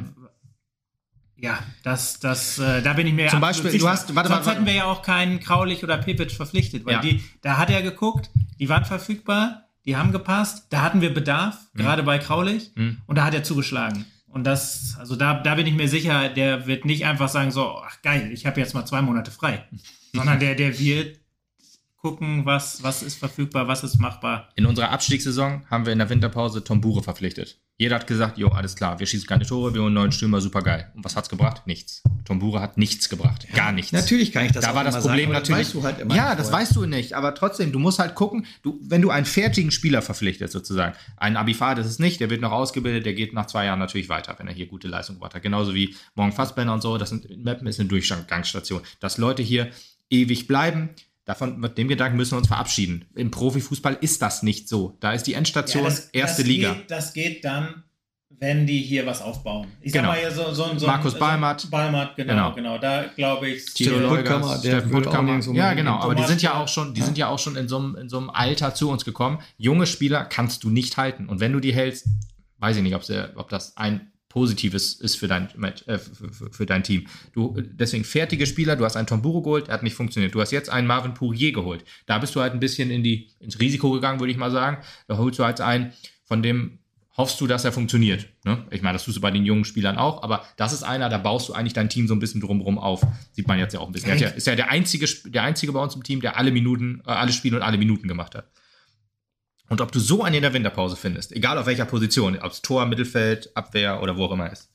ja, das, das, äh, da bin ich mir Zum Beispiel, sicher. du hast, warte Sonst mal, hätten wir ja auch keinen Kraulich oder Pipic verpflichtet, weil ja. die, da hat er geguckt, die waren verfügbar die haben gepasst. Da hatten wir Bedarf, mhm. gerade bei Kraulich. Mhm. Und da hat er zugeschlagen. Und das, also da, da bin ich mir sicher, der wird nicht einfach sagen, so, ach geil, ich habe jetzt mal zwei Monate frei. Sondern der, der wird gucken, was, was ist verfügbar, was ist machbar. In unserer Abstiegssaison haben wir in der Winterpause Tom Bure verpflichtet. Jeder hat gesagt, jo, alles klar, wir schießen keine Tore, wir holen einen neuen Stürmer, super geil. Und was hat's gebracht? Nichts. Tombure hat nichts gebracht, gar nichts. Natürlich kann ich das Da war das Problem sagen, natürlich. Das weißt du halt immer ja, das vorher. weißt du nicht, aber trotzdem, du musst halt gucken, du, wenn du einen fertigen Spieler verpflichtest, sozusagen. Einen Abifar, das ist nicht, der wird noch ausgebildet, der geht nach zwei Jahren natürlich weiter, wenn er hier gute Leistung gebracht hat. Genauso wie Morgen Fassbender und so, das sind, Mappen ist eine Durchgangsstation. Dass Leute hier ewig bleiben, davon, mit dem Gedanken müssen wir uns verabschieden. Im Profifußball ist das nicht so. Da ist die Endstation erste Liga. Geht, das geht dann, wenn die hier was aufbauen. Ich Genau. sag mal hier so, so, ein- so Markus so, Balmert. Balmert, genau, Genau. genau. Da glaube ich. Tilo Steffen Leugers, Puttkammer, der Steffen Puttkammer. nirgendwo Ja, genau. Aber die sind ja auch schon, die sind ja auch schon in so, einem, in so einem Alter zu uns gekommen. Junge Spieler kannst du nicht halten. Und wenn du die hältst, weiß ich nicht, ob, sie, ob das ein positives ist für dein, äh, für, für, dein Team. Du, deswegen fertige Spieler, du hast einen Tomburo geholt, der hat nicht funktioniert. Du hast jetzt einen Marvin Pourier geholt. Da bist du halt ein bisschen in die, ins Risiko gegangen, würde ich mal sagen. Da holst du halt einen, von dem hoffst du, dass er funktioniert. Ne? Ich meine, das tust du bei den jungen Spielern auch, aber das ist einer, da baust du eigentlich dein Team so ein bisschen drumherum auf. Sieht man jetzt ja auch ein bisschen. Er ja, ist ja der einzige, der einzige bei uns im Team, der alle Minuten, äh, alle Spiele und alle Minuten gemacht hat. Und ob du so einen in der Winterpause findest, egal auf welcher Position, ob es Tor, Mittelfeld, Abwehr oder wo auch immer ist,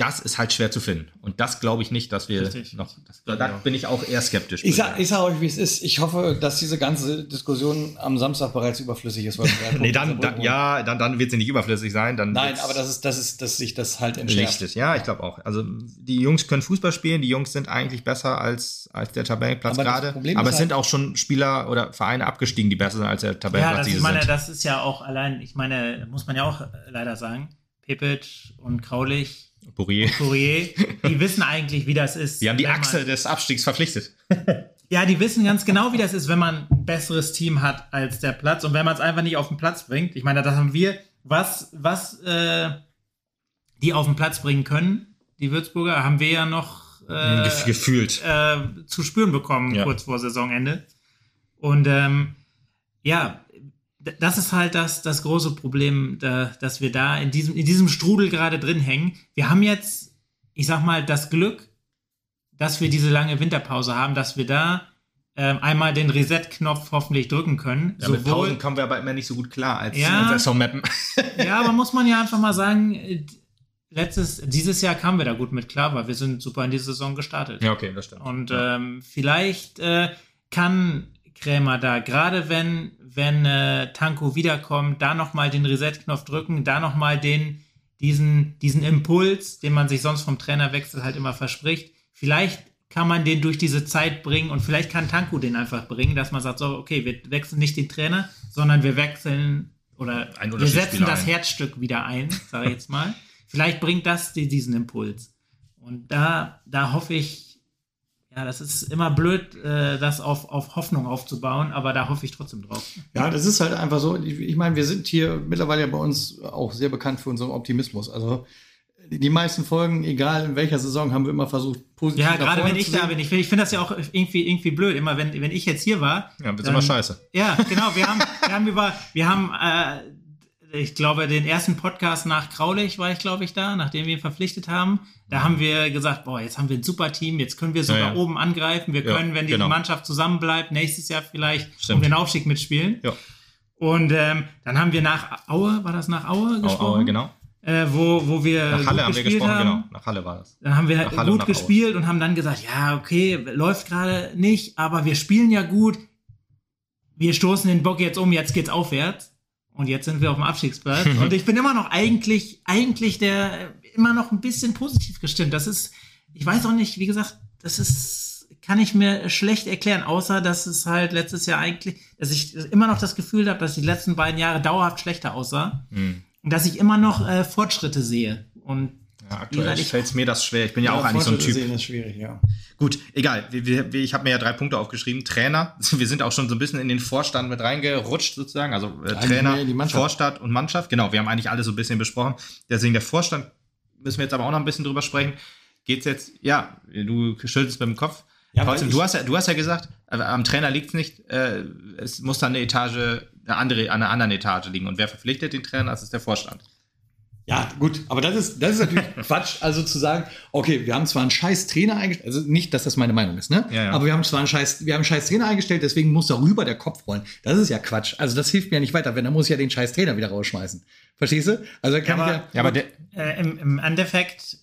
das ist halt schwer zu finden. Und das glaube ich nicht, dass wir Richtig. noch. Das, da bin ich auch eher skeptisch. Ich sag, ich sag euch, wie es ist. Ich hoffe, dass diese ganze Diskussion am Samstag bereits überflüssig ist. Weil wir drei nee, dann, dann ja, dann, dann wird sie nicht überflüssig sein. Dann Nein, aber das ist, das ist, dass sich das halt entschärft. Richtig, ja, ich glaube auch. Also die Jungs können Fußball spielen, die Jungs sind eigentlich besser als, als der Tabellenplatz Aber gerade. Aber ist es halt- sind auch schon Spieler oder Vereine abgestiegen, die besser sind als der Ja, Tabellenplatz das, ich meine, sind. das ist ja auch allein, ich meine, muss man ja auch leider sagen, Pepic und Kraulich, Pourier. Fourier, die wissen eigentlich, wie das ist. Die haben die wenn man- Achse des Abstiegs verpflichtet. Ja, die wissen ganz genau, wie das ist, wenn man ein besseres Team hat als der Platz und wenn man es einfach nicht auf den Platz bringt. Ich meine, das haben wir, was, was äh, die auf den Platz bringen können, die Würzburger, haben wir ja noch äh, Gef- gefühlt. äh, zu spüren bekommen, Ja. kurz vor Saisonende. Und ähm, ja, das ist halt das, das große Problem, da, dass wir da in diesem, in diesem Strudel gerade drin hängen. Wir haben jetzt, ich sag mal, das Glück, dass wir diese lange Winterpause haben, dass wir da ähm, einmal den Reset-Knopf hoffentlich drücken können. Ja, mit Pausen kommen wir aber immer nicht so gut klar als, Ja. als SV-Mappen. Ja, aber muss man ja einfach mal sagen, äh, letztes, dieses Jahr kamen wir da gut mit klar, weil wir sind super in die Saison gestartet. ja, okay, das stimmt. Und ja. ähm, vielleicht äh, kann Krämer da, gerade wenn, wenn äh, Tanko wiederkommt, da nochmal den Reset-Knopf drücken, da nochmal den, diesen, diesen Impuls, den man sich sonst vom Trainerwechsel halt immer verspricht. Vielleicht kann man den durch diese Zeit bringen und vielleicht kann Tanko den einfach bringen, dass man sagt, so, okay, wir wechseln nicht den Trainer, sondern wir wechseln oder Ein wir setzen das ein. Herzstück wieder ein, sage ich jetzt mal. vielleicht bringt das die, diesen Impuls. Und da, da hoffe ich, ja, das ist immer blöd, äh, das auf, auf Hoffnung aufzubauen, aber da hoffe ich trotzdem drauf. Ja, das ist halt einfach so. Ich, ich meine, wir sind hier mittlerweile bei uns auch sehr bekannt für unseren Optimismus. Also die meisten Folgen, egal in welcher Saison, haben wir immer versucht, positiv Ja, nach gerade wenn ich zu da bin. Ich, finde- ich finde das ja auch irgendwie, irgendwie blöd. Immer wenn, wenn ich jetzt hier war. ja, wird's dann- immer scheiße. Ja, genau. Wir haben, wir haben über, wir haben, äh, ich glaube, den ersten Podcast nach Kraulich war ich, glaube ich, da, nachdem wir ihn verpflichtet haben. Da haben wir gesagt, boah, jetzt haben wir ein super Team, jetzt können wir sogar Ja, ja. oben angreifen. Wir Ja, können, wenn die genau. Mannschaft zusammenbleibt, nächstes Jahr vielleicht Stimmt. um den Aufstieg mitspielen. Und ähm, dann haben wir nach Aue, war das nach Aue gesprochen? Au, au, genau. Äh, wo, wo wir Nach Halle haben wir gespielt gesprochen, haben. genau. Nach Halle war das. Dann haben wir Nach Halle und gut nach Aue. gespielt und haben dann gesagt, ja, okay, läuft gerade nicht, aber wir spielen ja gut. Wir stoßen den Bock jetzt um, jetzt geht's aufwärts. Und jetzt sind wir auf dem Abstiegsplatz. und ich bin immer noch eigentlich, eigentlich der, immer noch ein bisschen positiv gestimmt. Das ist, ich weiß auch nicht, wie gesagt, das ist, kann ich mir schlecht erklären, außer dass es halt letztes Jahr eigentlich, dass ich immer noch das Gefühl habe, dass die letzten beiden Jahre dauerhaft schlechter aussah. Hm. Und dass ich immer noch äh, Fortschritte sehe. Und Ja, aktuell fällt mir das schwer. Ich bin ja, auch Ja, eigentlich so ein Typ. Sehen ist schwierig, ja. Gut, egal. Ich habe mir ja drei Punkte aufgeschrieben. Trainer. Wir sind auch schon so ein bisschen in den Vorstand mit reingerutscht sozusagen. Also äh, Trainer. Vorstand und Mannschaft. Genau, wir haben eigentlich alles so ein bisschen besprochen. Deswegen der Vorstand müssen wir jetzt aber auch noch ein bisschen drüber sprechen. Geht's jetzt? Ja, du schüttelst mit dem Kopf. Ja, Trotzdem, du hast ja, du hast ja gesagt, äh, am Trainer liegt's nicht. Äh, es muss dann eine Etage, eine andere, an einer anderen Etage liegen. Und wer verpflichtet den Trainer? Das ist der Vorstand. Ja, gut, aber das ist, das ist natürlich Quatsch. Also zu sagen, okay, wir haben zwar einen scheiß Trainer eingestellt, also nicht, dass das meine Meinung ist, ne? Ja, ja. Aber wir haben zwar einen scheiß, wir haben einen scheiß Trainer eingestellt, deswegen muss darüber der Kopf rollen. Das ist ja Quatsch. Also das hilft mir ja nicht weiter, wenn dann muss ich ja den scheiß Trainer wieder rausschmeißen. Verstehst du? Also kann aber, ich ja. ja aber der, äh, im, im Endeffekt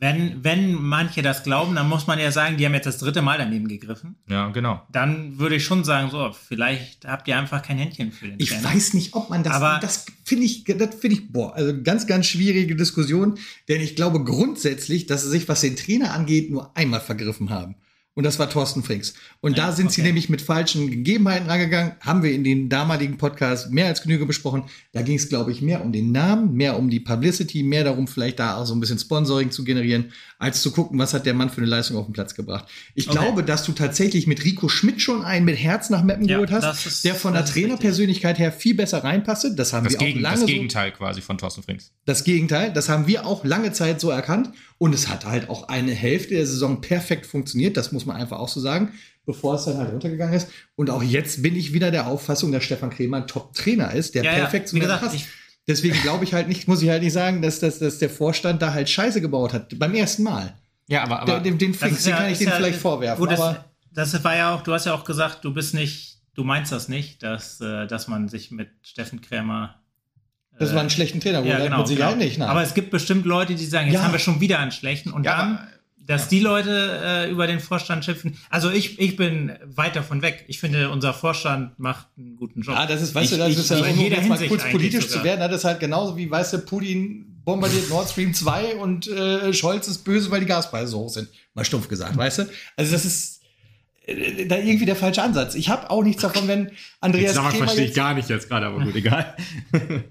wenn, wenn manche das glauben, dann muss man ja sagen, die haben jetzt das dritte Mal daneben gegriffen. Ja, genau. Dann würde ich schon sagen, so, vielleicht habt ihr einfach kein Händchen für den Ich Trainer. weiß nicht, ob man das, aber das finde ich, das finde ich, boah, also ganz, ganz schwierige Diskussion, denn ich glaube grundsätzlich, dass sie sich, was den Trainer angeht, nur einmal vergriffen haben. Und das war Thorsten Frings. Und ja, da sind okay. sie nämlich mit falschen Gegebenheiten rangegangen. Haben wir in den damaligen Podcast mehr als Genüge besprochen. Da ging es, glaube ich, mehr um den Namen, mehr um die Publicity, mehr darum, vielleicht da auch so ein bisschen Sponsoring zu generieren, als zu gucken, was hat der Mann für eine Leistung auf den Platz gebracht. Ich okay. glaube, dass du tatsächlich mit Rico Schmidt schon einen mit Herz nach Meppen ja, geholt hast, ist, der von der Trainerpersönlichkeit her viel besser reinpasste. Das haben das wir Gegen, auch lange Das Gegenteil so, quasi von Thorsten Frings. Das Gegenteil, das haben wir auch lange Zeit so erkannt. Und es hat halt auch eine Hälfte der Saison perfekt funktioniert. Das muss man einfach auch so sagen, bevor es dann halt runtergegangen ist. Und auch jetzt bin ich wieder der Auffassung, dass Stefan Kremer ein Top-Trainer ist, der ja, perfekt ja, zu mir passt. Deswegen glaube ich halt nicht, muss ich halt nicht sagen, dass, dass, dass der Vorstand da halt Scheiße gebaut hat. Beim ersten Mal. Ja, aber. aber den den Fix, ja, kann ich den vielleicht vorwerfen. Gut, das, das, war ja auch, du hast ja auch gesagt, du bist nicht, du meinst das nicht, dass, äh, dass man sich mit Steffen Krämer das war ein schlechten Trainer, ja, genau, mit genau. nicht. Nein. Aber es gibt bestimmt Leute, die sagen, jetzt ja. haben wir schon wieder einen schlechten und ja, dann, dass die Leute äh, über den Vorstand schimpfen. Also ich, ich bin weit davon weg. Ich finde, unser Vorstand macht einen guten Job. Ja, das ist, weißt ich, du, das ich, ist ja um jetzt mal kurz politisch sogar. zu werden, das ist halt genauso wie, weißt du, Putin bombardiert Nord Stream 2 und äh, Scholz ist böse, weil die Gaspreise so hoch sind. Mal stumpf gesagt, weißt du? Also das ist äh, da irgendwie der falsche Ansatz. Ich habe auch nichts davon, wenn Andreas Jetzt verstehe ich gar nicht jetzt gerade, aber gut, egal.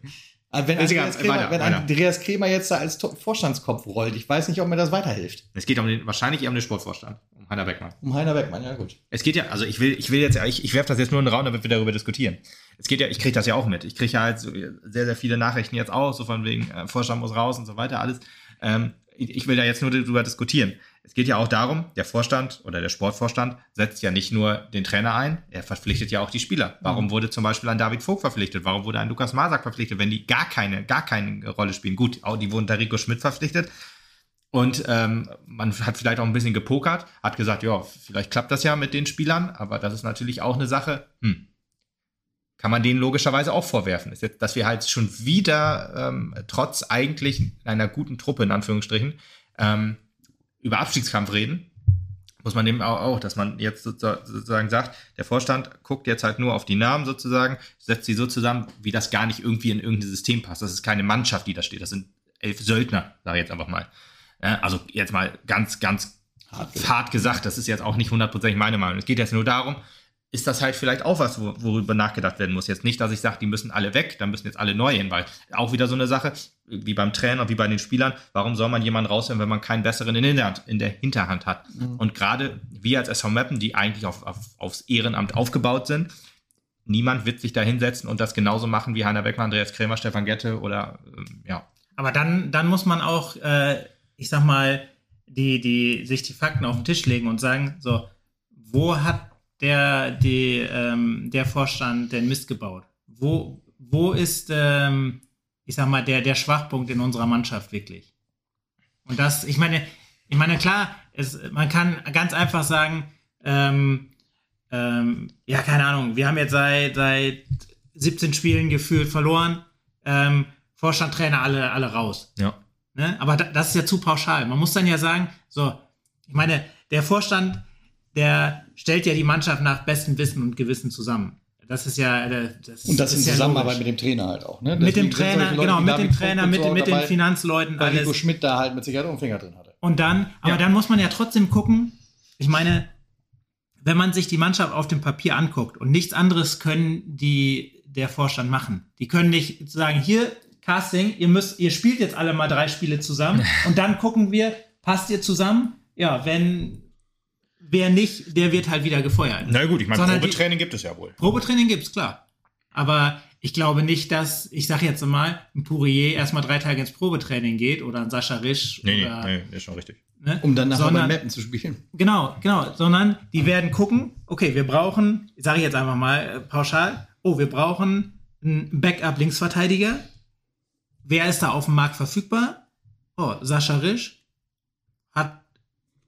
Wenn, Andreas, Kremer, weiter, wenn weiter. Andreas Kremer jetzt da als Vorstandskopf rollt, ich weiß nicht, ob mir das weiterhilft. Es geht um den, wahrscheinlich eher um den Sportvorstand, um Heiner Beckmann. Um Heiner Beckmann, ja gut. Es geht ja, also ich will, ich will jetzt, ich, ich werfe das jetzt nur in den Raum, damit wir darüber diskutieren. Es geht ja, ich kriege das ja auch mit. Ich kriege ja halt so sehr, sehr viele Nachrichten jetzt auch, so von wegen, äh, Vorstand muss raus und so weiter, alles. Ähm, ich, ich will da jetzt nur darüber diskutieren. Es geht ja auch darum, der Vorstand oder der Sportvorstand setzt ja nicht nur den Trainer ein, er verpflichtet ja auch die Spieler. Warum mhm. wurde zum Beispiel ein David Vogt verpflichtet? Warum wurde ein Lukas Masak verpflichtet, wenn die gar keine, gar keine Rolle spielen? Gut, auch die wurden da Rico Schmidt verpflichtet. Und ähm, man hat vielleicht auch ein bisschen gepokert, hat gesagt, ja, vielleicht klappt das ja mit den Spielern, aber das ist natürlich auch eine Sache, hm, kann man denen logischerweise auch vorwerfen. Ist jetzt, dass wir halt schon wieder, ähm, trotz eigentlich einer guten Truppe, in Anführungsstrichen, ähm, über Abstiegskampf reden, muss man dem auch, dass man jetzt sozusagen sagt, der Vorstand guckt jetzt halt nur auf die Namen sozusagen, setzt sie so zusammen, wie das gar nicht irgendwie in irgendein System passt. Das ist keine Mannschaft, die da steht. Das sind elf Söldner, sage ich jetzt einfach mal. Also jetzt mal ganz, ganz hart, hart gesagt, das ist jetzt auch nicht hundertprozentig meine Meinung. Es geht jetzt nur darum, ist das halt vielleicht auch was, worüber nachgedacht werden muss. Jetzt nicht, dass ich sage, die müssen alle weg, dann müssen jetzt alle neu hin, weil auch wieder so eine Sache, wie beim Trainer, wie bei den Spielern, warum soll man jemanden rausnehmen, wenn man keinen besseren in der, in der Hinterhand hat? Mhm. Und gerade wir als SV Mappen, die eigentlich auf, auf, aufs Ehrenamt aufgebaut sind, niemand wird sich da hinsetzen und das genauso machen wie Heiner Beckmann, Andreas Krämer, Stefan Gette oder ähm, ja. Aber dann, dann muss man auch, äh, ich sag mal, die, die, sich die Fakten auf den Tisch legen und sagen, so, wo hat der, die, ähm, der Vorstand den Mist gebaut? Wo, wo ist, ähm, ich sag mal, der, der Schwachpunkt in unserer Mannschaft wirklich? Und das, ich meine, ich meine, klar, es, man kann ganz einfach sagen, ähm, ähm, ja, keine Ahnung, wir haben jetzt seit, seit 17 Spielen gefühlt verloren, ähm, Vorstand, Trainer, alle, alle raus. Ja. Ne? Aber das ist ja zu pauschal. Man muss dann ja sagen, so, ich meine, der Vorstand, der stellt ja die Mannschaft nach bestem Wissen und Gewissen zusammen. Das ist ja. Äh, das, und das, das in Zusammenarbeit mit dem Trainer halt auch. Ne? Mit dem Trainer, Leute, genau, mit dem Trainer, mit, mit den Finanzleuten. Weil alles. Rico Schmidt da halt mit Sicherheit auch einen Finger drin hatte. Und dann, aber ja. dann muss man ja trotzdem gucken. Ich meine, wenn man sich die Mannschaft auf dem Papier anguckt und nichts anderes können die der Vorstand machen. Die können nicht sagen, hier Casting, ihr müsst, ihr spielt jetzt alle mal drei Spiele zusammen und dann gucken wir, passt ihr zusammen? Ja, wenn wer nicht, der wird halt wieder gefeuert. Na gut, ich meine, Probetraining die, gibt es ja wohl. Probetraining gibt es, klar. Aber ich glaube nicht, dass, ich sage jetzt mal, ein Pourier erstmal drei Tage ins Probetraining geht oder ein Sascha Risch. Nee, oder, nee, nee, ist schon richtig. Ne? Um dann nachher sondern, bei Mappen zu spielen. Genau, genau. Sondern die werden gucken, okay, wir brauchen, sage ich jetzt einfach mal äh, pauschal, oh, wir brauchen einen Backup-Linksverteidiger. wer ist da auf dem Markt verfügbar? Oh, Sascha Risch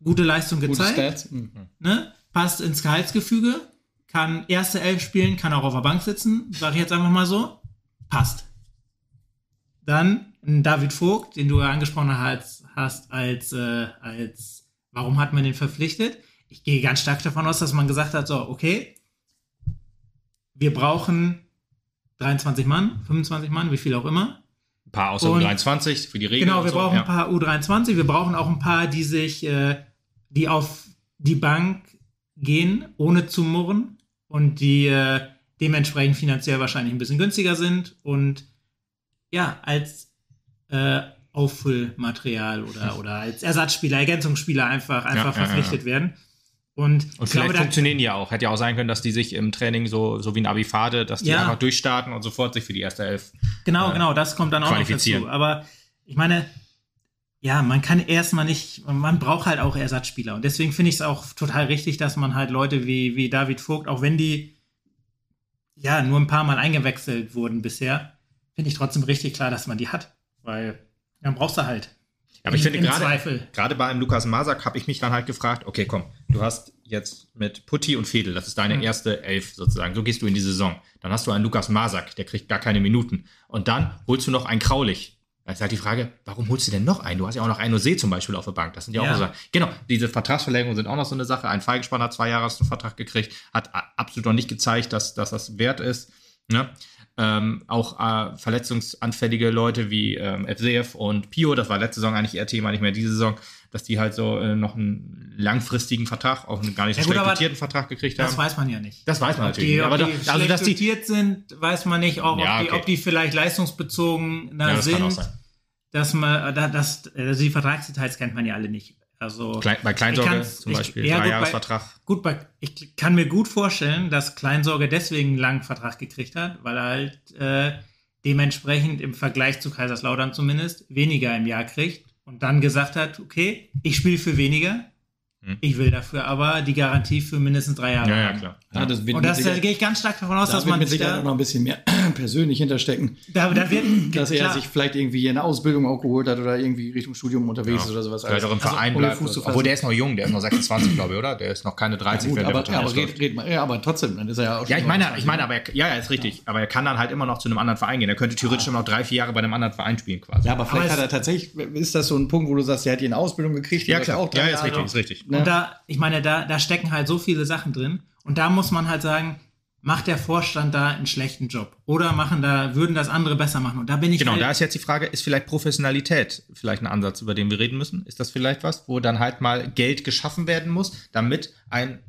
gute Leistung gezeigt, mhm. ne? passt ins Gehaltsgefüge, kann erste Elf spielen, kann auch auf der Bank sitzen, sage ich jetzt einfach mal so, passt. Dann David Vogt, den du ja angesprochen hast, hast als, äh, als, warum hat man den verpflichtet? Ich gehe ganz stark davon aus, dass man gesagt hat, so, okay, wir brauchen 23 Mann, 25 Mann, wie viel auch immer. Ein paar außer und, U23 für die Regeln. Genau, wir so, brauchen ja. ein paar U23. Wir brauchen auch ein paar, die sich, äh, die auf die Bank gehen, ohne zu murren und die äh, dementsprechend finanziell wahrscheinlich ein bisschen günstiger sind und ja, als äh, Auffüllmaterial oder, oder als Ersatzspieler, Ergänzungsspieler einfach, einfach ja, verpflichtet ja, werden. Und, und vielleicht glaube, funktionieren die ja auch. Hätte ja auch sein können, dass die sich im Training so, so wie ein Abifade, dass die ja. einfach durchstarten und sofort sich für die erste Elf. Genau, äh, genau, das kommt dann auch noch dazu. Aber ich meine, ja, man kann erstmal nicht, man braucht halt auch Ersatzspieler. Und deswegen finde ich es auch total richtig, dass man halt Leute wie, wie David Vogt, auch wenn die ja nur ein paar Mal eingewechselt wurden bisher, finde ich trotzdem richtig klar, dass man die hat. Weil dann brauchst du halt. Ja, aber ich finde gerade, gerade bei einem Lukas Masak habe ich mich dann halt gefragt, okay, komm, du hast jetzt mit Putti und Fedel, das ist deine mhm. erste Elf sozusagen, so gehst du in die Saison. Dann hast du einen Lukas Masak, der kriegt gar keine Minuten. Und dann holst du noch einen Kraulich. Da ist halt die Frage, warum holst du denn noch einen? Du hast ja auch noch einen See zum Beispiel auf der Bank. Das sind ja auch ja. so Sachen. Genau, diese Vertragsverlängerungen sind auch noch so eine Sache. Ein Fallgespann hat zwei Jahre Vertrag gekriegt, hat absolut noch nicht gezeigt, dass, dass das wert ist. Ne? Ähm, auch äh, verletzungsanfällige Leute wie ähm, FCF und Pio, das war letzte Saison eigentlich eher Thema, nicht mehr diese Saison, dass die halt so äh, noch einen langfristigen Vertrag, auch einen gar nicht so ja, schlecht dotierten Vertrag gekriegt haben. Das weiß man ja nicht. Das weiß man ob natürlich. Die, aber die da, also, dass die dotiert sind, weiß man nicht. Auch ja, ob, die, ob die vielleicht leistungsbezogen ja, sind. Dass man, das, also die Vertragsdetails kennt man ja alle nicht. Also Klein, bei Kleinsorge zum Beispiel, ich, ja, Dreijahresvertrag. Gut, bei, ich kann mir gut vorstellen, dass Kleinsorge deswegen einen langen Vertrag gekriegt hat, weil er halt äh, dementsprechend im Vergleich zu Kaiserslautern zumindest weniger im Jahr kriegt und dann gesagt hat, okay, ich spiele für weniger, hm. Ich will dafür aber die Garantie für mindestens drei Jahre. Ja, ja, klar. Ja, das und das da gehe ich ganz stark davon aus, da dass man mit Sicherheit auch noch ein bisschen mehr persönlich hinterstecken. Da, da wird, dass er klar. sich vielleicht irgendwie eine Ausbildung auch geholt hat oder irgendwie Richtung Studium unterwegs ja. ist oder sowas. Vielleicht auch im Verein also, bleibt. Obwohl der ist noch jung, der ist noch 26, glaube ich, oder? Der ist noch keine 30. Ja, gut, aber, ja, aber, red, red, ja, aber trotzdem, dann ist er ja auch schon. Ja, ich meine, ich meine, aber er, ja, ja, ist richtig. Aber er kann dann halt immer noch zu einem anderen Verein gehen. Er könnte theoretisch immer noch drei, vier Jahre bei einem anderen Verein spielen quasi. Ja, aber vielleicht aber hat er tatsächlich, ist das so ein Punkt, wo du sagst, er hat hier eine Ausbildung gekriegt. Ja, klar. Auch ja, ist richtig, ist richtig. Und da, ich meine, meine, da, da stecken halt so viele Sachen drin. Und da muss man halt sagen, macht der Vorstand da einen schlechten Job? Oder machen da, würden das andere besser machen? Und da bin ich. Genau, halt da ist jetzt die Frage, ist vielleicht Professionalität vielleicht ein Ansatz, über den wir reden müssen? Ist das vielleicht was, wo dann halt mal Geld geschaffen werden muss, damit ein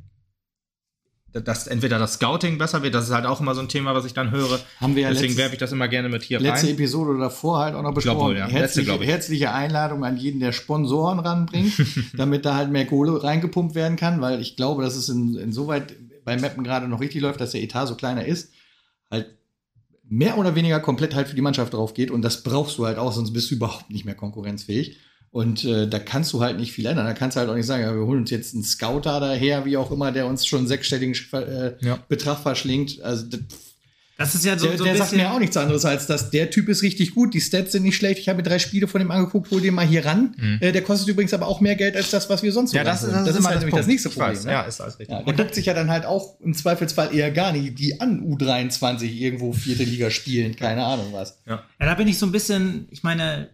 dass entweder das Scouting besser wird, das ist halt auch immer so ein Thema, was ich dann höre. Haben wir ja Deswegen werfe ich das immer gerne mit hier letzte rein. Letzte Episode davor halt auch noch besprochen. Wohl, ja. herzliche, letzte, herzliche Einladung an jeden, der Sponsoren ranbringt, damit da halt mehr Kohle reingepumpt werden kann, weil ich glaube, dass es in, insoweit bei Mappen gerade noch richtig läuft, dass der Etat so kleiner ist, halt mehr oder weniger komplett halt für die Mannschaft drauf geht und das brauchst du halt auch, sonst bist du überhaupt nicht mehr konkurrenzfähig. Und äh, da kannst du halt nicht viel ändern. Da kannst du halt auch nicht sagen, ja, wir holen uns jetzt einen Scouter daher, wie auch immer, der uns schon einen sechsstelligen äh, ja. Betrag verschlingt. Also das, ist ja so. Der, so der sagt mir auch nichts anderes, als dass der Typ ist richtig gut, die Stats sind nicht schlecht. Ich habe mir drei Spiele von dem angeguckt, hol den mal hier ran. Mhm. Äh, der kostet übrigens aber auch mehr Geld als das, was wir sonst Ja, das, das, das, ist, ist halt nämlich das nächste Problem. Weiß, ne? Ja, ist alles richtig. Ja, der guckt sich ja dann halt auch im Zweifelsfall eher gar nicht die an U23 irgendwo vierte Liga spielen, keine Ahnung was. Ja. ja, da bin ich so ein bisschen, ich meine,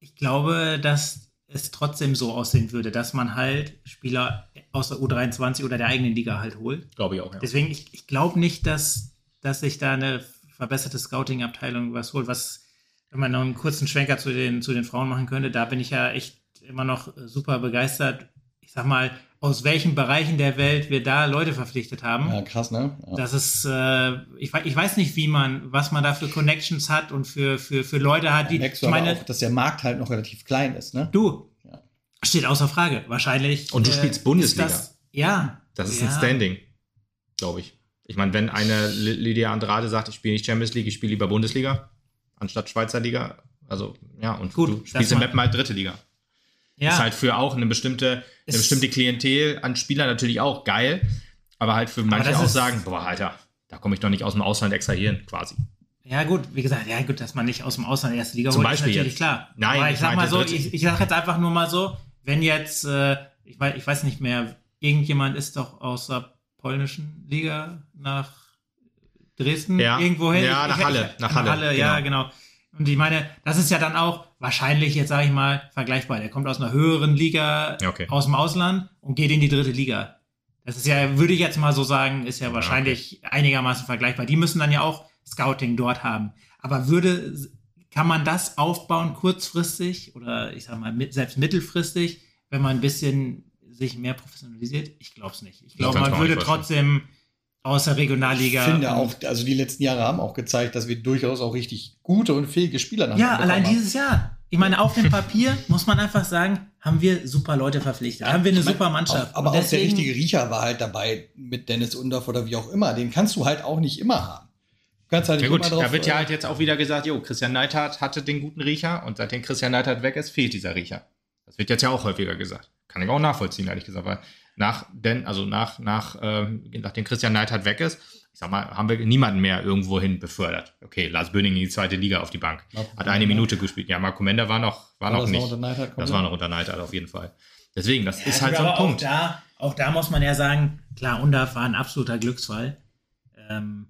ich glaube, dass es trotzdem so aussehen würde, dass man halt Spieler aus der U23 oder der eigenen Liga halt holt. Glaube ich auch, ja. Deswegen, ich, ich glaube nicht, dass, dass sich da eine verbesserte Scouting-Abteilung was holt, was, wenn man noch einen kurzen Schwenker zu den, zu den Frauen machen könnte, da bin ich ja echt immer noch super begeistert. Ich sag mal, aus welchen Bereichen der Welt wir da Leute verpflichtet haben. Ja, krass, ne? Ja. Das ist, äh, ich, ich weiß nicht, wie man, was man da für Connections hat und für, für, für Leute hat, die. Da merkst du ich meine, auch, dass der Markt halt noch relativ klein ist, ne? Du, ja. steht außer Frage. Wahrscheinlich. Und du äh, spielst Bundesliga. Das, ja. Das ist ja. ein Standing, glaube ich. Ich meine, wenn eine Lydia Andrade sagt, ich spiele nicht Champions League, ich spiele lieber Bundesliga, anstatt Schweizer Liga, also ja, und Gut, du spielst im Map mal dritte Liga. Ja. Ist halt für auch eine bestimmte, eine bestimmte Klientel an Spielern natürlich auch geil. Aber halt für manche auch sagen, boah, Alter, da komme ich doch nicht aus dem Ausland extrahieren, quasi. Ja, gut, wie gesagt, ja, gut, dass man nicht aus dem Ausland erste Liga Zum holt, Beispiel ist natürlich jetzt. klar. Nein, Aber ich, ich sag mal so, ich, ich sag jetzt einfach nur mal so, wenn jetzt, äh, ich, weiß, ich weiß nicht mehr, irgendjemand ist doch aus der polnischen Liga nach Dresden Ja. irgendwo hin. Ja, Ich- nach ich- Halle, nach Halle, ja, genau. Und ich meine, das ist ja dann auch wahrscheinlich, jetzt sage ich mal, vergleichbar. Der kommt aus einer höheren Liga Ja, okay. aus dem Ausland und geht in die dritte Liga. Das ist ja, würde ich jetzt mal so sagen, ist ja wahrscheinlich einigermaßen vergleichbar. Die müssen dann ja auch Scouting dort haben. Aber würde, kann man das aufbauen kurzfristig oder ich sag mal mit, selbst mittelfristig, wenn man ein bisschen sich mehr professionalisiert? Ich glaube es nicht. Ich glaube, man würde trotzdem aus der Regionalliga. Ich finde auch, also die letzten Jahre haben auch gezeigt, dass wir durchaus auch richtig gute und fähige Spieler nach Ja, allein haben. dieses Jahr. Ich meine, auf dem Papier muss man einfach sagen, haben wir super Leute verpflichtet. haben wir eine meine, super Mannschaft. Auch, aber Und auch der deswegen- richtige Riecher war halt dabei mit Dennis Undorf oder wie auch immer. Den kannst du halt auch nicht immer haben. Du kannst halt Ja nicht gut, immer drauf, da wird ja äh, halt jetzt auch wieder gesagt, jo, Christian Neidhardt hatte den guten Riecher und seitdem Christian Neidhardt weg ist, fehlt dieser Riecher. Das wird jetzt ja auch häufiger gesagt. Kann ich auch nachvollziehen, ehrlich gesagt, weil nach, denn, also nach, nach, ähm, nachdem Christian Neidhardt weg ist, ich sag mal, haben wir niemanden mehr irgendwohin befördert. Okay, Lars Böning in die zweite Liga auf die Bank. Marco Hat eine. Minute gespielt. Ja, Marco Mender war noch, war, War noch das noch nicht. unter Neidhardt das war noch unter Neidhardt auf jeden Fall. Deswegen, das Ja, ist halt so ein Punkt. Auch da, auch da muss man ja sagen, klar, Undaf war ein absoluter Glücksfall. Ähm,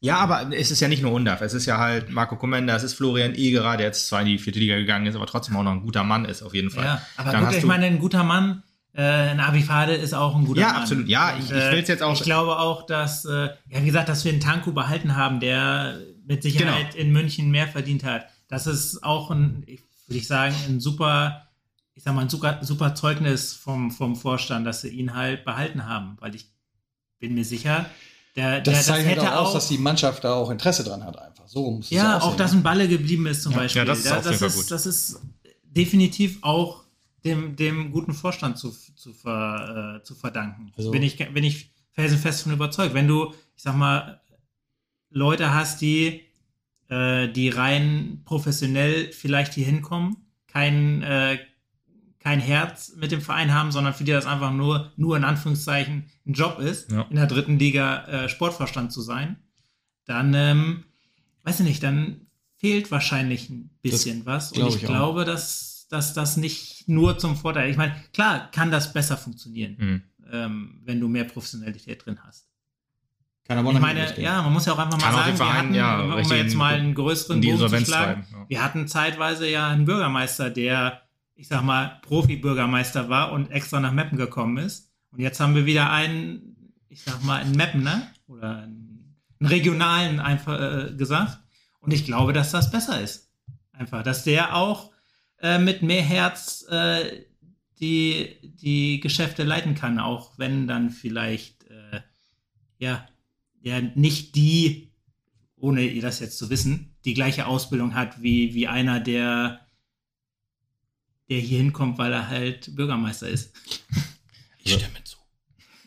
Ja, aber es ist ja nicht nur Undaf. Es ist ja halt Marco Komenda, es ist Florian Egerer, der jetzt zwar in die vierte Liga gegangen ist, aber trotzdem auch noch ein guter Mann ist, auf jeden Fall. ja, aber Dann gut, hast ich du- meine, ein guter Mann, äh, ein Abifade ist auch ein guter Ja, Mann. absolut. Ja, ich- ich will's jetzt auch- Ich glaube auch, dass, äh, ja, wie gesagt, dass wir einen Tanku behalten haben, der mit Sicherheit Genau. in München mehr verdient hat. Das ist auch ein, ich- würde ich sagen, ein super, ich sag mal, ein super, super Zeugnis vom, vom Vorstand, dass sie ihn halt behalten haben, weil ich bin mir sicher, der, der Das zeichnet hätte auch aus, dass die Mannschaft da auch Interesse dran hat, einfach. So muss es ja, auch, dass ein Balle geblieben ist zum Ja, Beispiel. ja, das ist auf jeden Fall ist, gut. das ist definitiv auch dem, dem guten Vorstand zu, zu, ver, äh, zu verdanken. Also- bin, ich, bin ich felsenfest von überzeugt. Wenn du, ich sag mal, Leute hast, die, äh, die rein professionell vielleicht hier hinkommen, kein, äh, kein Herz mit dem Verein haben, sondern für die das einfach nur, nur in Anführungszeichen ein Job ist, Ja. in der dritten Liga äh, Sportvorstand zu sein, dann, ähm, weiß ich nicht, dann fehlt wahrscheinlich ein bisschen was. Und ich, ich glaube, dass, dass das nicht nur zum Vorteil, ich meine, klar kann das besser funktionieren, Mhm. ähm, wenn du mehr Professionalität drin hast. Kann aber Ich meine, ja, man muss ja auch einfach Kann mal den sagen, wir hatten, ja, um richtig jetzt mal einen größeren Bogen zu schlagen, ja. wir hatten zeitweise ja einen Bürgermeister, der, ich sag mal, Profi-Bürgermeister war und extra nach Meppen gekommen ist. Und jetzt haben wir wieder einen, ich sag mal, einen Meppen, ne? Oder einen, einen regionalen einfach äh, gesagt. Und ich glaube, dass das besser ist. Einfach, dass der auch äh, mit mehr Herz äh, die, die Geschäfte leiten kann, auch wenn dann vielleicht, äh, ja, ja, nicht die, ohne ihr das jetzt zu wissen, die gleiche Ausbildung hat wie, wie einer, der, der hier hinkommt, weil er halt Bürgermeister ist. Ich stimme zu.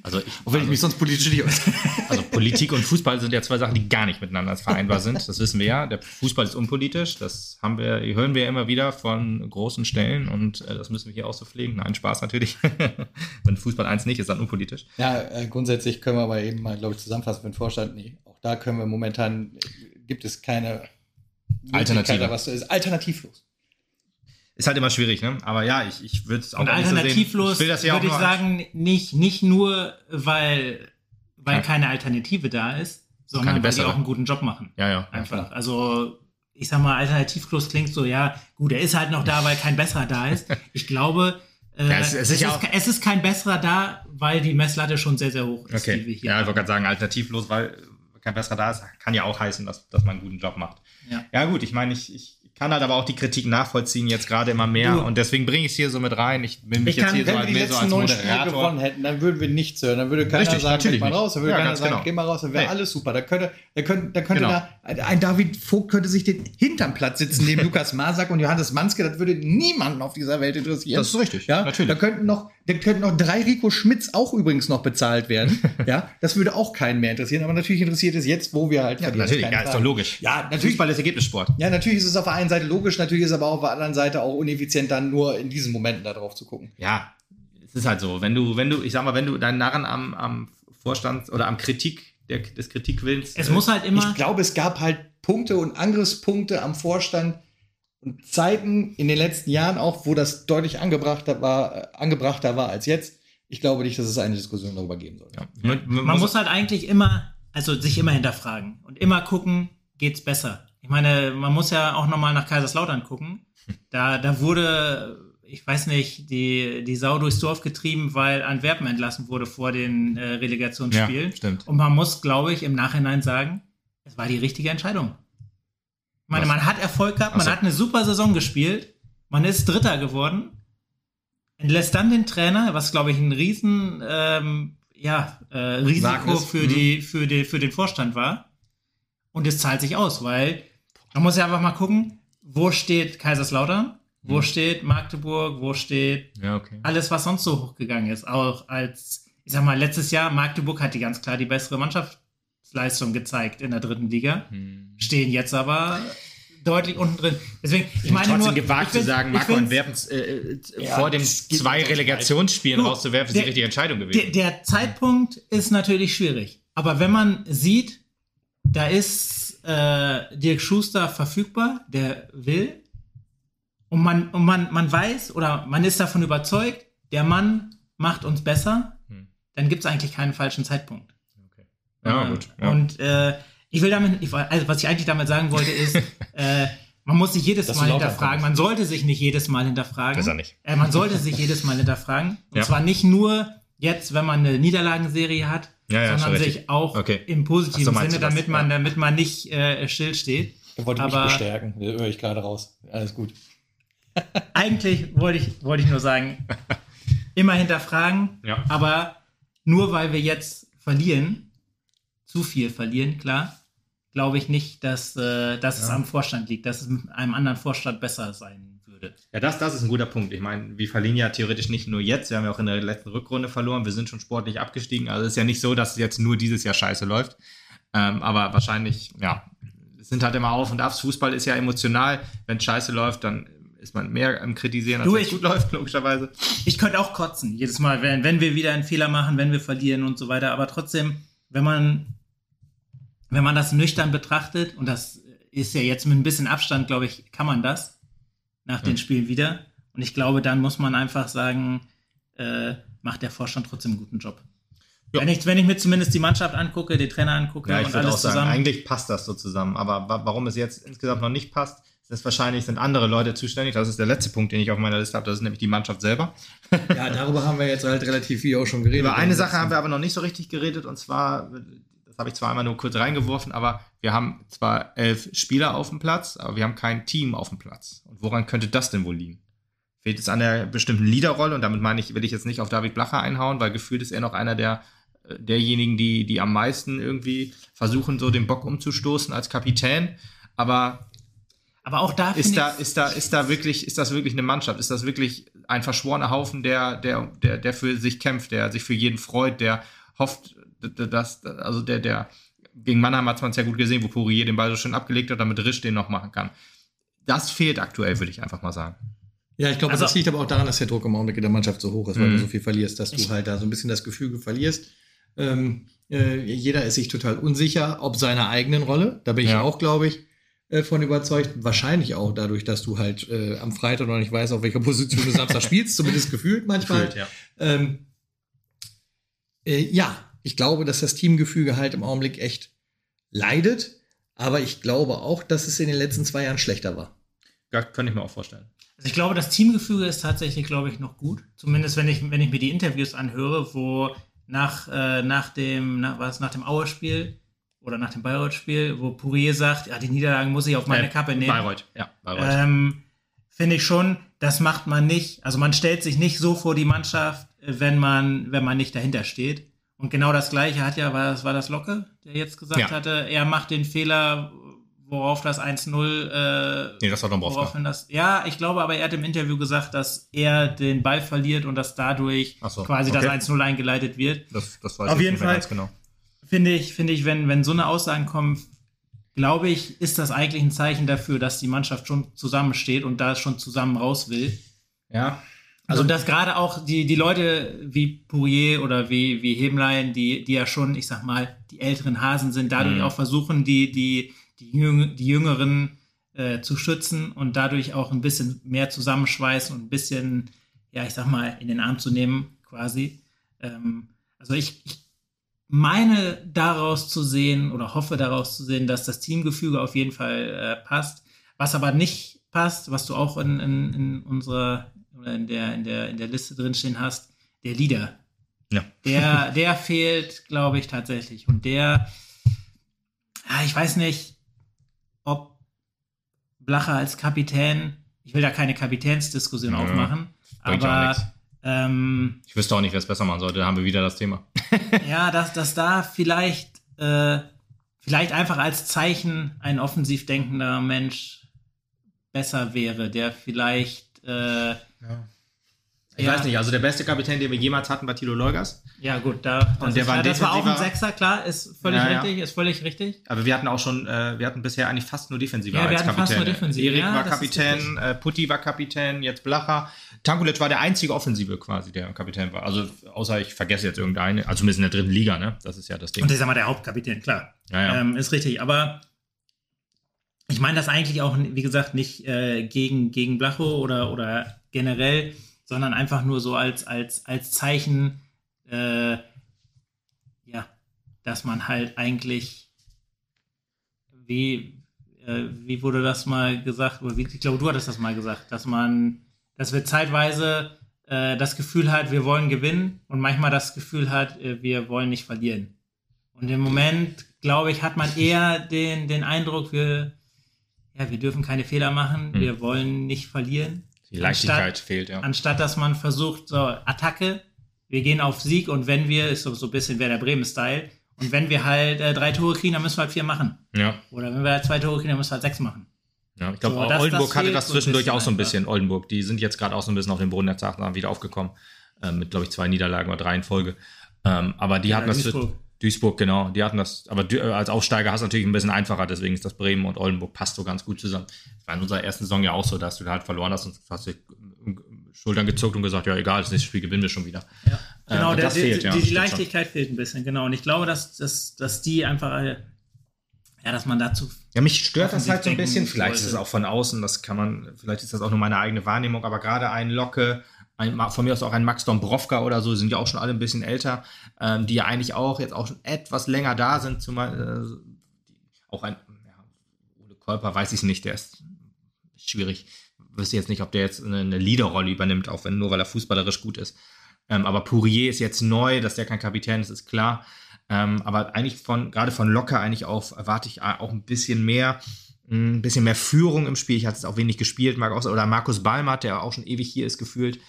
Also, ich, Auch wenn ich mich sonst politisch nicht aus. also Politik und Fußball sind ja zwei Sachen, die gar nicht miteinander vereinbar sind. Das wissen wir ja. Der Fußball ist unpolitisch. Das haben wir, hören wir ja immer wieder von großen Stellen und äh, das müssen wir hier auch so pflegen. Nein, Spaß natürlich. Wenn Fußball eins nicht ist, dann unpolitisch. Ja, äh, grundsätzlich können wir aber eben mal, glaube ich, zusammenfassen für den Vorstand. Nee, auch da können wir momentan, äh, gibt es keine Alternative. Was, ist alternativlos. Ist halt immer schwierig, ne? Aber ja, ich, ich würde es auch Und nicht so sehen. alternativlos Ich will das ja auch würde ich sagen, nicht, nicht nur, weil, weil Ja. keine Alternative da ist, sondern weil die bessere. auch einen guten Job machen. Ja, ja. Einfach. Also, ich sag mal, alternativlos klingt so, ja, gut, er ist halt noch da, weil kein besserer da ist. Ich glaube, äh, Ja, es- es es, ist ist, ja auch- es ist kein besserer da, weil die Messlatte schon sehr, sehr hoch ist, Okay. Ja, ich haben. wollte gerade sagen, alternativlos, weil kein besserer da ist, kann ja auch heißen, dass, dass man einen guten Job macht. Ja. Ja, gut, ich meine, ich, ich kann halt aber auch die Kritik nachvollziehen, jetzt gerade immer mehr. Du- und deswegen bringe ich es hier so mit rein. Ich will mich Ich jetzt kann- hier so Wenn wir die mehr so letzten als neun Spiele Moderator. gewonnen hätten, dann würden wir nichts hören. Dann würde keiner Richtig, sagen, geht mal raus. Dann würde Ja, keiner sagen, genau. geh mal raus. Dann wäre Nee. alles super. Da könnte, da könnte, da könnte Genau. da, ein David Vogt könnte sich den hinterm Platz sitzen, neben Lukas Masak und Johannes Manske. Das würde niemanden auf dieser Welt interessieren. Das ist richtig, Ja, natürlich. Da könnten noch, da könnten noch drei Rico Schmitz auch übrigens noch bezahlt werden. ja, das würde auch keinen mehr interessieren. Aber natürlich interessiert es jetzt, wo wir halt Ja, natürlich, ja, ist doch logisch. Ja, natürlich. Fußball ist Ergebnissport. Ja, natürlich ist es auf der einen Seite logisch, natürlich ist es aber auch auf der anderen Seite auch uneffizient, dann nur in diesen Momenten da drauf zu gucken. Ja, es ist halt so. Wenn du, wenn du, ich sag mal, wenn du deinen Narren am, am Vorstand oder am Kritik der, des Kritikwillens. Es muss halt immer. Ich glaube, es gab halt Punkte und Angriffspunkte am Vorstand und Zeiten in den letzten Jahren auch, wo das deutlich angebrachter war, äh, angebrachter war als jetzt. Ich glaube nicht, dass es eine Diskussion darüber geben soll. Ja. Man, man, man muss halt eigentlich immer, also sich immer hinterfragen und immer gucken, geht's besser. Ich meine, man muss ja auch nochmal nach Kaiserslautern gucken. Da, da wurde ich weiß nicht, die, die Sau durchs Dorf getrieben, weil Antwerpen entlassen wurde vor den äh, Relegationsspielen. Ja, stimmt. Und man muss, glaube ich, im Nachhinein sagen, es war die richtige Entscheidung. Ich meine, man hat Erfolg gehabt, man so. hat eine super Saison gespielt, man ist Dritter geworden, entlässt dann den Trainer, was, glaube ich, ein Riesen, ähm, ja, äh, Risiko für, die, mhm. für, die, für den Vorstand war. Und es zahlt sich aus, weil man muss ja einfach mal gucken, wo steht Kaiserslautern? Wo hm. steht Magdeburg? Wo steht ja, okay. alles, was sonst so hochgegangen ist? Auch als, ich sag mal, letztes Jahr, Magdeburg hat die ganz klar die bessere Mannschaftsleistung gezeigt in der dritten Liga. Hm. Stehen jetzt aber deutlich unten drin. Deswegen, ich meine trotzdem nur, gewagt zu sagen, Marco und Werpens äh, äh, ja, vor dem zwei Relegationsspielen du, rauszuwerfen, ist die richtige Entscheidung gewesen. Der, der, Zeitpunkt ist natürlich schwierig. Aber wenn man sieht, da ist äh, Dirk Schuster verfügbar, der will, und man, und man, man weiß oder man ist davon überzeugt, der Mann macht uns besser, hm. dann gibt es eigentlich keinen falschen Zeitpunkt. Ja, gut. Ja. Und äh, ich will damit, ich, also was ich eigentlich damit sagen wollte, ist, äh, man muss sich jedes das Mal hinterfragen. Man sollte sich nicht jedes Mal hinterfragen. Ist er nicht. Äh, man sollte sich jedes Mal hinterfragen. Und ja. zwar nicht nur jetzt, wenn man eine Niederlagenserie hat, ja, ja, sondern sich auch okay. im positiven so, Sinne, damit man, damit man nicht äh, stillsteht. Ich wollte mich bestärken, höre ich gerade raus. Alles gut. Eigentlich wollte ich, wollte ich nur sagen, immer hinterfragen, ja. aber nur weil wir jetzt verlieren, zu viel verlieren, klar, glaube ich nicht, dass, äh, dass ja. es am Vorstand liegt, dass es mit einem anderen Vorstand besser sein würde. Ja, das, das ist ein guter Punkt. Ich meine, wir verlieren ja theoretisch nicht nur jetzt, wir haben ja auch in der letzten Rückrunde verloren, wir sind schon sportlich abgestiegen, also es ist ja nicht so, dass es jetzt nur dieses Jahr scheiße läuft, ähm, aber wahrscheinlich, ja, es sind halt immer Auf und Abs. Fußball ist ja emotional, wenn es scheiße läuft, dann ist man mehr am Kritisieren, als es gut läuft, logischerweise. Ich könnte auch kotzen, jedes Mal, wenn, wenn wir wieder einen Fehler machen, wenn wir verlieren und so weiter. Aber trotzdem, wenn man, wenn man das nüchtern betrachtet, und das ist ja jetzt mit ein bisschen Abstand, glaube ich, kann man das nach den hm. Spielen wieder. Und ich glaube, dann muss man einfach sagen, äh, macht der Vorstand trotzdem einen guten Job. Ja. Wenn, ich, wenn ich mir zumindest die Mannschaft angucke, den Trainer angucke ja, und alles auch sagen, zusammen. Eigentlich passt das so zusammen. Aber warum es jetzt insgesamt noch nicht passt, das wahrscheinlich sind andere Leute zuständig. Das ist der letzte Punkt, den ich auf meiner Liste habe. Das ist nämlich die Mannschaft selber. Ja, darüber haben wir jetzt halt relativ viel auch schon geredet. Über eine Sache haben wir aber noch nicht so richtig geredet. Und zwar, habe ich zwar einmal nur kurz reingeworfen, aber wir haben zwar elf Spieler auf dem Platz, aber wir haben kein Team auf dem Platz. Und woran könnte das denn wohl liegen? Fehlt es an der bestimmten Leaderrolle? Und damit meine ich, will ich jetzt nicht auf David Blacher einhauen, weil gefühlt ist er noch einer der äh, derjenigen, die, die am meisten irgendwie versuchen, so den Bock umzustoßen als Kapitän. Aber aber auch da ist da ist da ist da wirklich ist das wirklich eine Mannschaft? Ist das wirklich ein verschworener Haufen, der der der der für sich kämpft, der sich für jeden freut, der hofft, dass also der der gegen Mannheim hat man es ja gut gesehen, wo Pourier den Ball so schön abgelegt hat, damit Risch den noch machen kann. Das fehlt aktuell, würde ich einfach mal sagen. Ja, ich glaube, also, das liegt aber auch daran, dass der Druck im Augenblick in der Mannschaft so hoch ist, weil du mhm. so viel verlierst, dass du halt da so ein bisschen das Gefühl verlierst. Ähm, äh, jeder ist sich total unsicher, ob seiner eigenen Rolle. Da bin ich ja. auch, glaube ich. Äh, von überzeugt. Wahrscheinlich auch dadurch, dass du halt äh, am Freitag noch nicht weißt, auf welcher Position du Samstag spielst, zumindest gefühlt manchmal. Gefühlt, ja. Ähm, äh, ja, ich glaube, dass das Teamgefüge halt im Augenblick echt leidet. Aber ich glaube auch, dass es in den letzten zwei Jahren schlechter war. Ja, könnte ich mir auch vorstellen. Also ich glaube, das Teamgefüge ist tatsächlich, glaube ich, noch gut. Zumindest wenn ich, wenn ich mir die Interviews anhöre, wo nach, äh, nach dem, nach, was, nach dem Auerspiel oder nach dem Bayreuth-Spiel, wo Pourier sagt, ja, die Niederlagen muss ich auf meine äh, Kappe nehmen. Bayreuth, ja, Bayreuth. Ähm, Finde ich schon, das macht man nicht. Also man stellt sich nicht so vor die Mannschaft, wenn man, wenn man nicht dahinter steht. Und genau das Gleiche hat ja, war das, war das Locke, der jetzt gesagt ja. hatte, er macht den Fehler, worauf das 1-0. Äh, nee, das war Dombrovka. Das, ja, ich glaube, aber er hat im Interview gesagt, dass er den Ball verliert und dass dadurch so, quasi okay. das 1-0 eingeleitet wird. Das, das weiß Auf jeden Fall. Ganz genau finde ich, finde ich, wenn, wenn so eine Aussagen kommen, glaube ich, ist das eigentlich ein Zeichen dafür, dass die Mannschaft schon zusammensteht und da schon zusammen raus will. Ja. Also dass gerade auch die, die Leute wie Pourier oder wie, wie Hemlein, die, die ja schon, ich sag mal, die älteren Hasen sind, dadurch mhm. auch versuchen, die, die, die, Jüng die Jüngeren äh, zu schützen und dadurch auch ein bisschen mehr zusammenschweißen und ein bisschen, ja, ich sag mal, in den Arm zu nehmen, quasi. Ähm, also ich, ich meine daraus zu sehen oder hoffe daraus zu sehen, dass das Teamgefüge auf jeden Fall äh, passt. Was aber nicht passt, was du auch in, in, in unserer oder in der, in der, in der Liste drinstehen hast, der Leader. Ja. Der, der fehlt, glaube ich, tatsächlich. Und der, ja, ich weiß nicht, ob Blacher als Kapitän, ich will da keine Kapitänsdiskussion ja, aufmachen, aber ähm, ich wüsste auch nicht, wer es besser machen sollte, da haben wir wieder das Thema. ja, dass, dass da vielleicht, äh, vielleicht einfach als Zeichen ein offensiv denkender Mensch besser wäre, der vielleicht äh, ja. Ich ja. weiß nicht, also der beste Kapitän, den wir jemals hatten, war Tilo Leugas. Ja, gut, da, und der war, ja, das war auch ein Sechser, klar, ist völlig ja, richtig, ist völlig richtig. Aber wir hatten auch schon, äh, wir hatten bisher eigentlich fast nur Defensive ja, als Kapitän. Fast nur Defensive. Erik war Kapitän, äh, Putti war Kapitän, jetzt Blacher. Tankulic war der einzige Offensive quasi, der Kapitän war. Also außer ich vergesse jetzt irgendeine, also zumindest in der dritten Liga, ne? Das ist ja das Ding. Und der ist mal der Hauptkapitän, klar. Ja, ja. Ähm, ist richtig, aber ich meine das eigentlich auch, wie gesagt, nicht äh, gegen, gegen Blacho oder, oder generell, sondern einfach nur so als, als, als Zeichen, äh, ja, dass man halt eigentlich, wie, äh, wie wurde das mal gesagt, oder wie, ich glaube, du hattest das mal gesagt, dass man, dass wir zeitweise äh, das Gefühl hat, wir wollen gewinnen und manchmal das Gefühl hat, äh, wir wollen nicht verlieren. Und im Moment, glaube ich, hat man eher den, den Eindruck, wir, ja, wir dürfen keine Fehler machen, hm. wir wollen nicht verlieren. Die Leichtigkeit anstatt, fehlt, ja. Anstatt dass man versucht, so Attacke, wir gehen auf Sieg und wenn wir, ist so, so ein bisschen Werder Bremen-Style, und wenn wir halt äh, drei Tore kriegen, dann müssen wir halt vier machen. Ja. Oder wenn wir halt zwei Tore kriegen, dann müssen wir halt sechs machen. Ja, ich glaube, so, Oldenburg das hatte das zwischendurch auch so ein bisschen. Einfach. Oldenburg, die sind jetzt gerade auch so ein bisschen auf den Boden der Tatsachen wieder aufgekommen. Ähm, mit, glaube ich, zwei Niederlagen oder drei in Folge. Ähm, aber die ja, hatten das. Duisburg. Duisburg, genau. Die hatten das. Aber äh, als Aufsteiger hast du natürlich ein bisschen einfacher. Deswegen ist das Bremen und Oldenburg passt so ganz gut zusammen. Das war in unserer ersten Saison ja auch so, dass du da halt verloren hast und hast dich Schultern gezuckt und gesagt, ja egal, das nächste Spiel gewinnen wir schon wieder. Ja. Genau, äh, der, fehlt, die, ja, die, die Leichtigkeit schon. fehlt ein bisschen, genau. Und ich glaube, dass, dass, dass die einfach, äh, ja, dass man dazu. Ja, mich stört das halt so ein bisschen. Vielleicht sollte. ist es auch von außen, das kann man, vielleicht ist das auch nur meine eigene Wahrnehmung, aber gerade ein Locke, ein, von mir aus auch ein Max Dombrovka oder so, sind ja auch schon alle ein bisschen älter, ähm, die ja eigentlich auch jetzt auch schon etwas länger da sind. Zumal, äh, auch ein, ja, Ole Kolper weiß ich nicht, der ist schwierig wüsste jetzt nicht, ob der jetzt eine, eine Leaderrolle übernimmt, auch wenn nur weil er fußballerisch gut ist. Ähm, aber Pourier ist jetzt neu, dass der kein Kapitän ist, ist klar. Ähm, aber eigentlich von, gerade von Locker eigentlich auch, erwarte ich auch ein bisschen mehr, ein bisschen mehr Führung im Spiel. Ich hatte es auch wenig gespielt, Marc oder Markus Balmert, der auch schon ewig hier ist, gefühlt.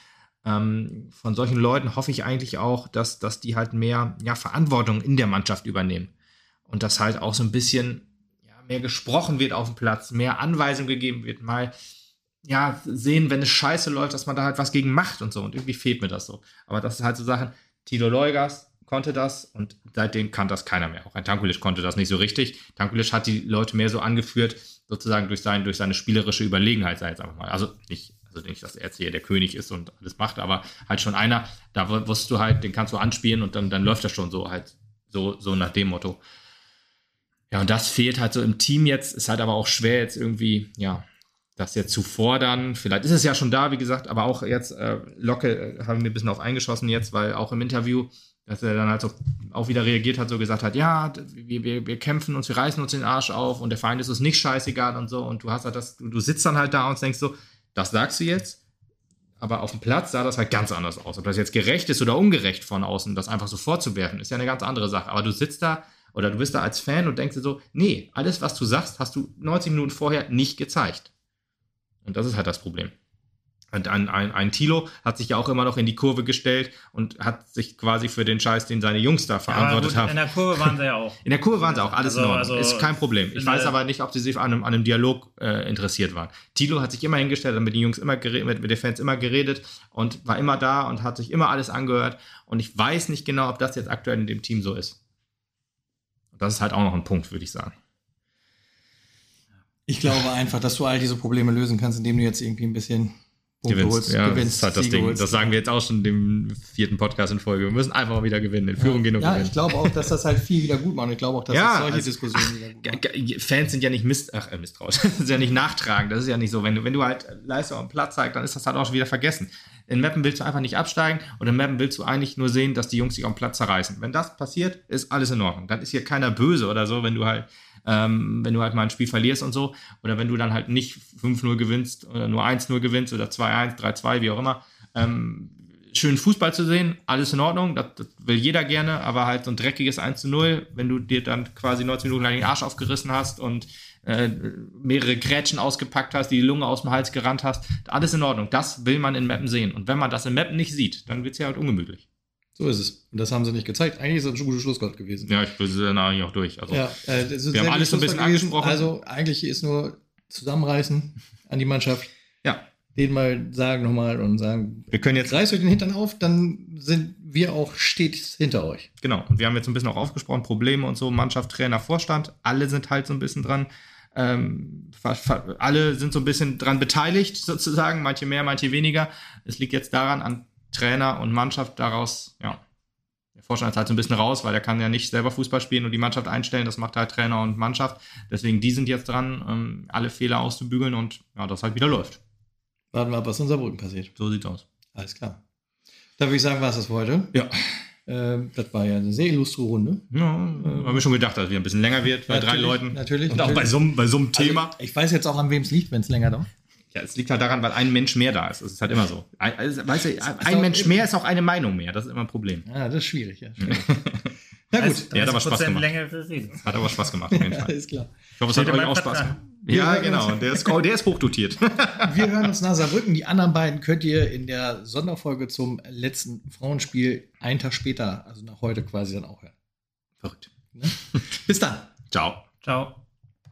Ähm, von solchen Leuten hoffe ich eigentlich auch, dass, dass die halt mehr ja, Verantwortung in der Mannschaft übernehmen. Und dass halt auch so ein bisschen ja, mehr gesprochen wird auf dem Platz, mehr Anweisung gegeben wird, mal ja, sehen, wenn es scheiße läuft, dass man da halt was gegen macht und so. Und irgendwie fehlt mir das so. Aber das ist halt so Sachen, Tilo Leugas konnte das und seitdem kann das keiner mehr. Auch ein Tankulic konnte das nicht so richtig. Tankulic hat die Leute mehr so angeführt, sozusagen durch, sein, durch seine spielerische Überlegenheit, sei jetzt einfach mal. Also nicht, also nicht, dass er jetzt hier der König ist und alles macht, aber halt schon einer, da wusstest du halt, den kannst du anspielen und dann, dann läuft das schon so halt, so, so nach dem Motto. Ja, und das fehlt halt so im Team jetzt, ist halt aber auch schwer jetzt irgendwie, ja, das jetzt zu fordern. Vielleicht ist es ja schon da, wie gesagt, aber auch jetzt äh, Locke äh, haben wir ein bisschen auf eingeschossen jetzt, weil auch im Interview, dass er dann halt so auch wieder reagiert hat, so gesagt hat, ja, wir, wir, wir kämpfen uns, wir reißen uns den Arsch auf und der Feind ist uns nicht scheißegal und so und du hast halt das, du sitzt dann halt da und denkst so, das sagst du jetzt, aber auf dem Platz sah das halt ganz anders aus. Ob das jetzt gerecht ist oder ungerecht von außen, das einfach so vorzuwerfen, ist ja eine ganz andere Sache. Aber du sitzt da oder du bist da als Fan und denkst dir so, nee, alles, was du sagst, hast du 90 Minuten vorher nicht gezeigt. Und das ist halt das Problem. Und ein, ein, ein Tilo hat sich ja auch immer noch in die Kurve gestellt und hat sich quasi für den Scheiß, den seine Jungs da verantwortet haben. In der Kurve waren sie ja auch. In der Kurve waren sie auch, alles also, in Ordnung. Also ist kein Problem. Ich weiß aber nicht, ob sie sich an einem, an einem Dialog äh, interessiert waren. Tilo hat sich immer hingestellt, hat mit den Jungs immer geredet, mit, mit den Fans immer geredet und war immer da und hat sich immer alles angehört. Und ich weiß nicht genau, ob das jetzt aktuell in dem Team so ist. Und das ist halt auch noch ein Punkt, würde ich sagen. Ich glaube einfach, dass du all diese Probleme lösen kannst, indem du jetzt irgendwie ein bisschen Punkte gewinnst, holst, ja, gewinnst. Das, das, Ding. das sagen wir jetzt auch schon dem vierten Podcast in Folge. Wir müssen einfach mal wieder gewinnen. In Führung ja, gehen und ja, gewinnen. Ja, ich glaube auch, dass das halt viel wieder gut macht. Ich glaube auch, dass ja, das solche also, Diskussionen wieder gut machen. Fans sind ja nicht Mist, ach, äh, misstrauisch. sind ja nicht nachtragend. Das ist ja nicht so. Wenn du, wenn du halt Leistung am Platz zeigst, dann ist das halt auch schon wieder vergessen. In Mappen willst du einfach nicht absteigen und in Mappen willst du eigentlich nur sehen, dass die Jungs sich am Platz zerreißen. Wenn das passiert, ist alles in Ordnung. Dann ist hier keiner böse oder so, wenn du halt ähm, wenn du halt mal ein Spiel verlierst und so. Oder wenn du dann halt nicht 5-0 gewinnst oder nur 1-0 gewinnst oder 2-1, 3-2, wie auch immer. Ähm, schön Fußball zu sehen, alles in Ordnung, das, das, will jeder gerne, aber halt so ein dreckiges 1 0, wenn du dir dann quasi 90 Minuten lang den Arsch aufgerissen hast und äh, mehrere Grätschen ausgepackt hast, die, die Lunge aus dem Hals gerannt hast, alles in Ordnung. Das will man in Mappen sehen. Und wenn man das in Mappen nicht sieht, dann wird es ja halt ungemütlich. So ist es. Und das haben sie nicht gezeigt. Eigentlich ist das ein guter Schlussgott gewesen. Ja, ich bin dann eigentlich auch durch. Also, ja, äh, wir haben alles so ein bisschen angesprochen. Also eigentlich ist nur zusammenreißen an die Mannschaft. Ja. Den mal sagen nochmal und sagen, wir können jetzt reißt euch den Hintern auf, dann sind wir auch stets hinter euch. Genau. Und wir haben jetzt ein bisschen auch aufgesprochen, Probleme und so, Mannschaft, Trainer, Vorstand. Alle sind halt so ein bisschen dran. Ähm, alle sind so ein bisschen dran beteiligt, sozusagen, manche mehr, manche weniger. Es liegt jetzt daran, an Trainer und Mannschaft daraus, ja, der Vorstand ist halt so ein bisschen raus, weil er kann ja nicht selber Fußball spielen und die Mannschaft einstellen. Das macht halt Trainer und Mannschaft. Deswegen, die sind jetzt dran, ähm, alle Fehler auszubügeln und ja, das halt wieder läuft. Warten wir ab, was in Saarbrücken passiert. So sieht's aus. Alles klar. Da würde ich sagen, war es das für heute. Ja. Ähm, das war ja eine sehr illustre Runde. Ja, ähm, haben wir schon gedacht, dass es wieder ein bisschen länger wird bei drei Leuten. Natürlich. Und natürlich. auch bei so, bei so einem also, Thema. Also, ich weiß jetzt auch, an wem es liegt, wenn es länger dauert. Ja, es liegt halt daran, weil ein Mensch mehr da ist. Es ist halt immer so. Ein, also, weißt du, ein Mensch mehr ist auch eine Meinung mehr. Das ist immer ein Problem. Ja, das ist schwierig. Ja, schwierig. Na gut, also, ja, hat aber Spaß gemacht. Hat aber Spaß gemacht, auf jeden Fall. ist klar. Ich hoffe, es hat euch auch Spaß gemacht. Ja, genau. Der ist, der ist hochdotiert. Wir hören uns nach Saarbrücken. Die anderen beiden könnt ihr in der Sonderfolge zum letzten Frauenspiel einen Tag später, also nach heute quasi dann auch hören. Verrückt. Ne? Bis dann. Ciao. Ciao.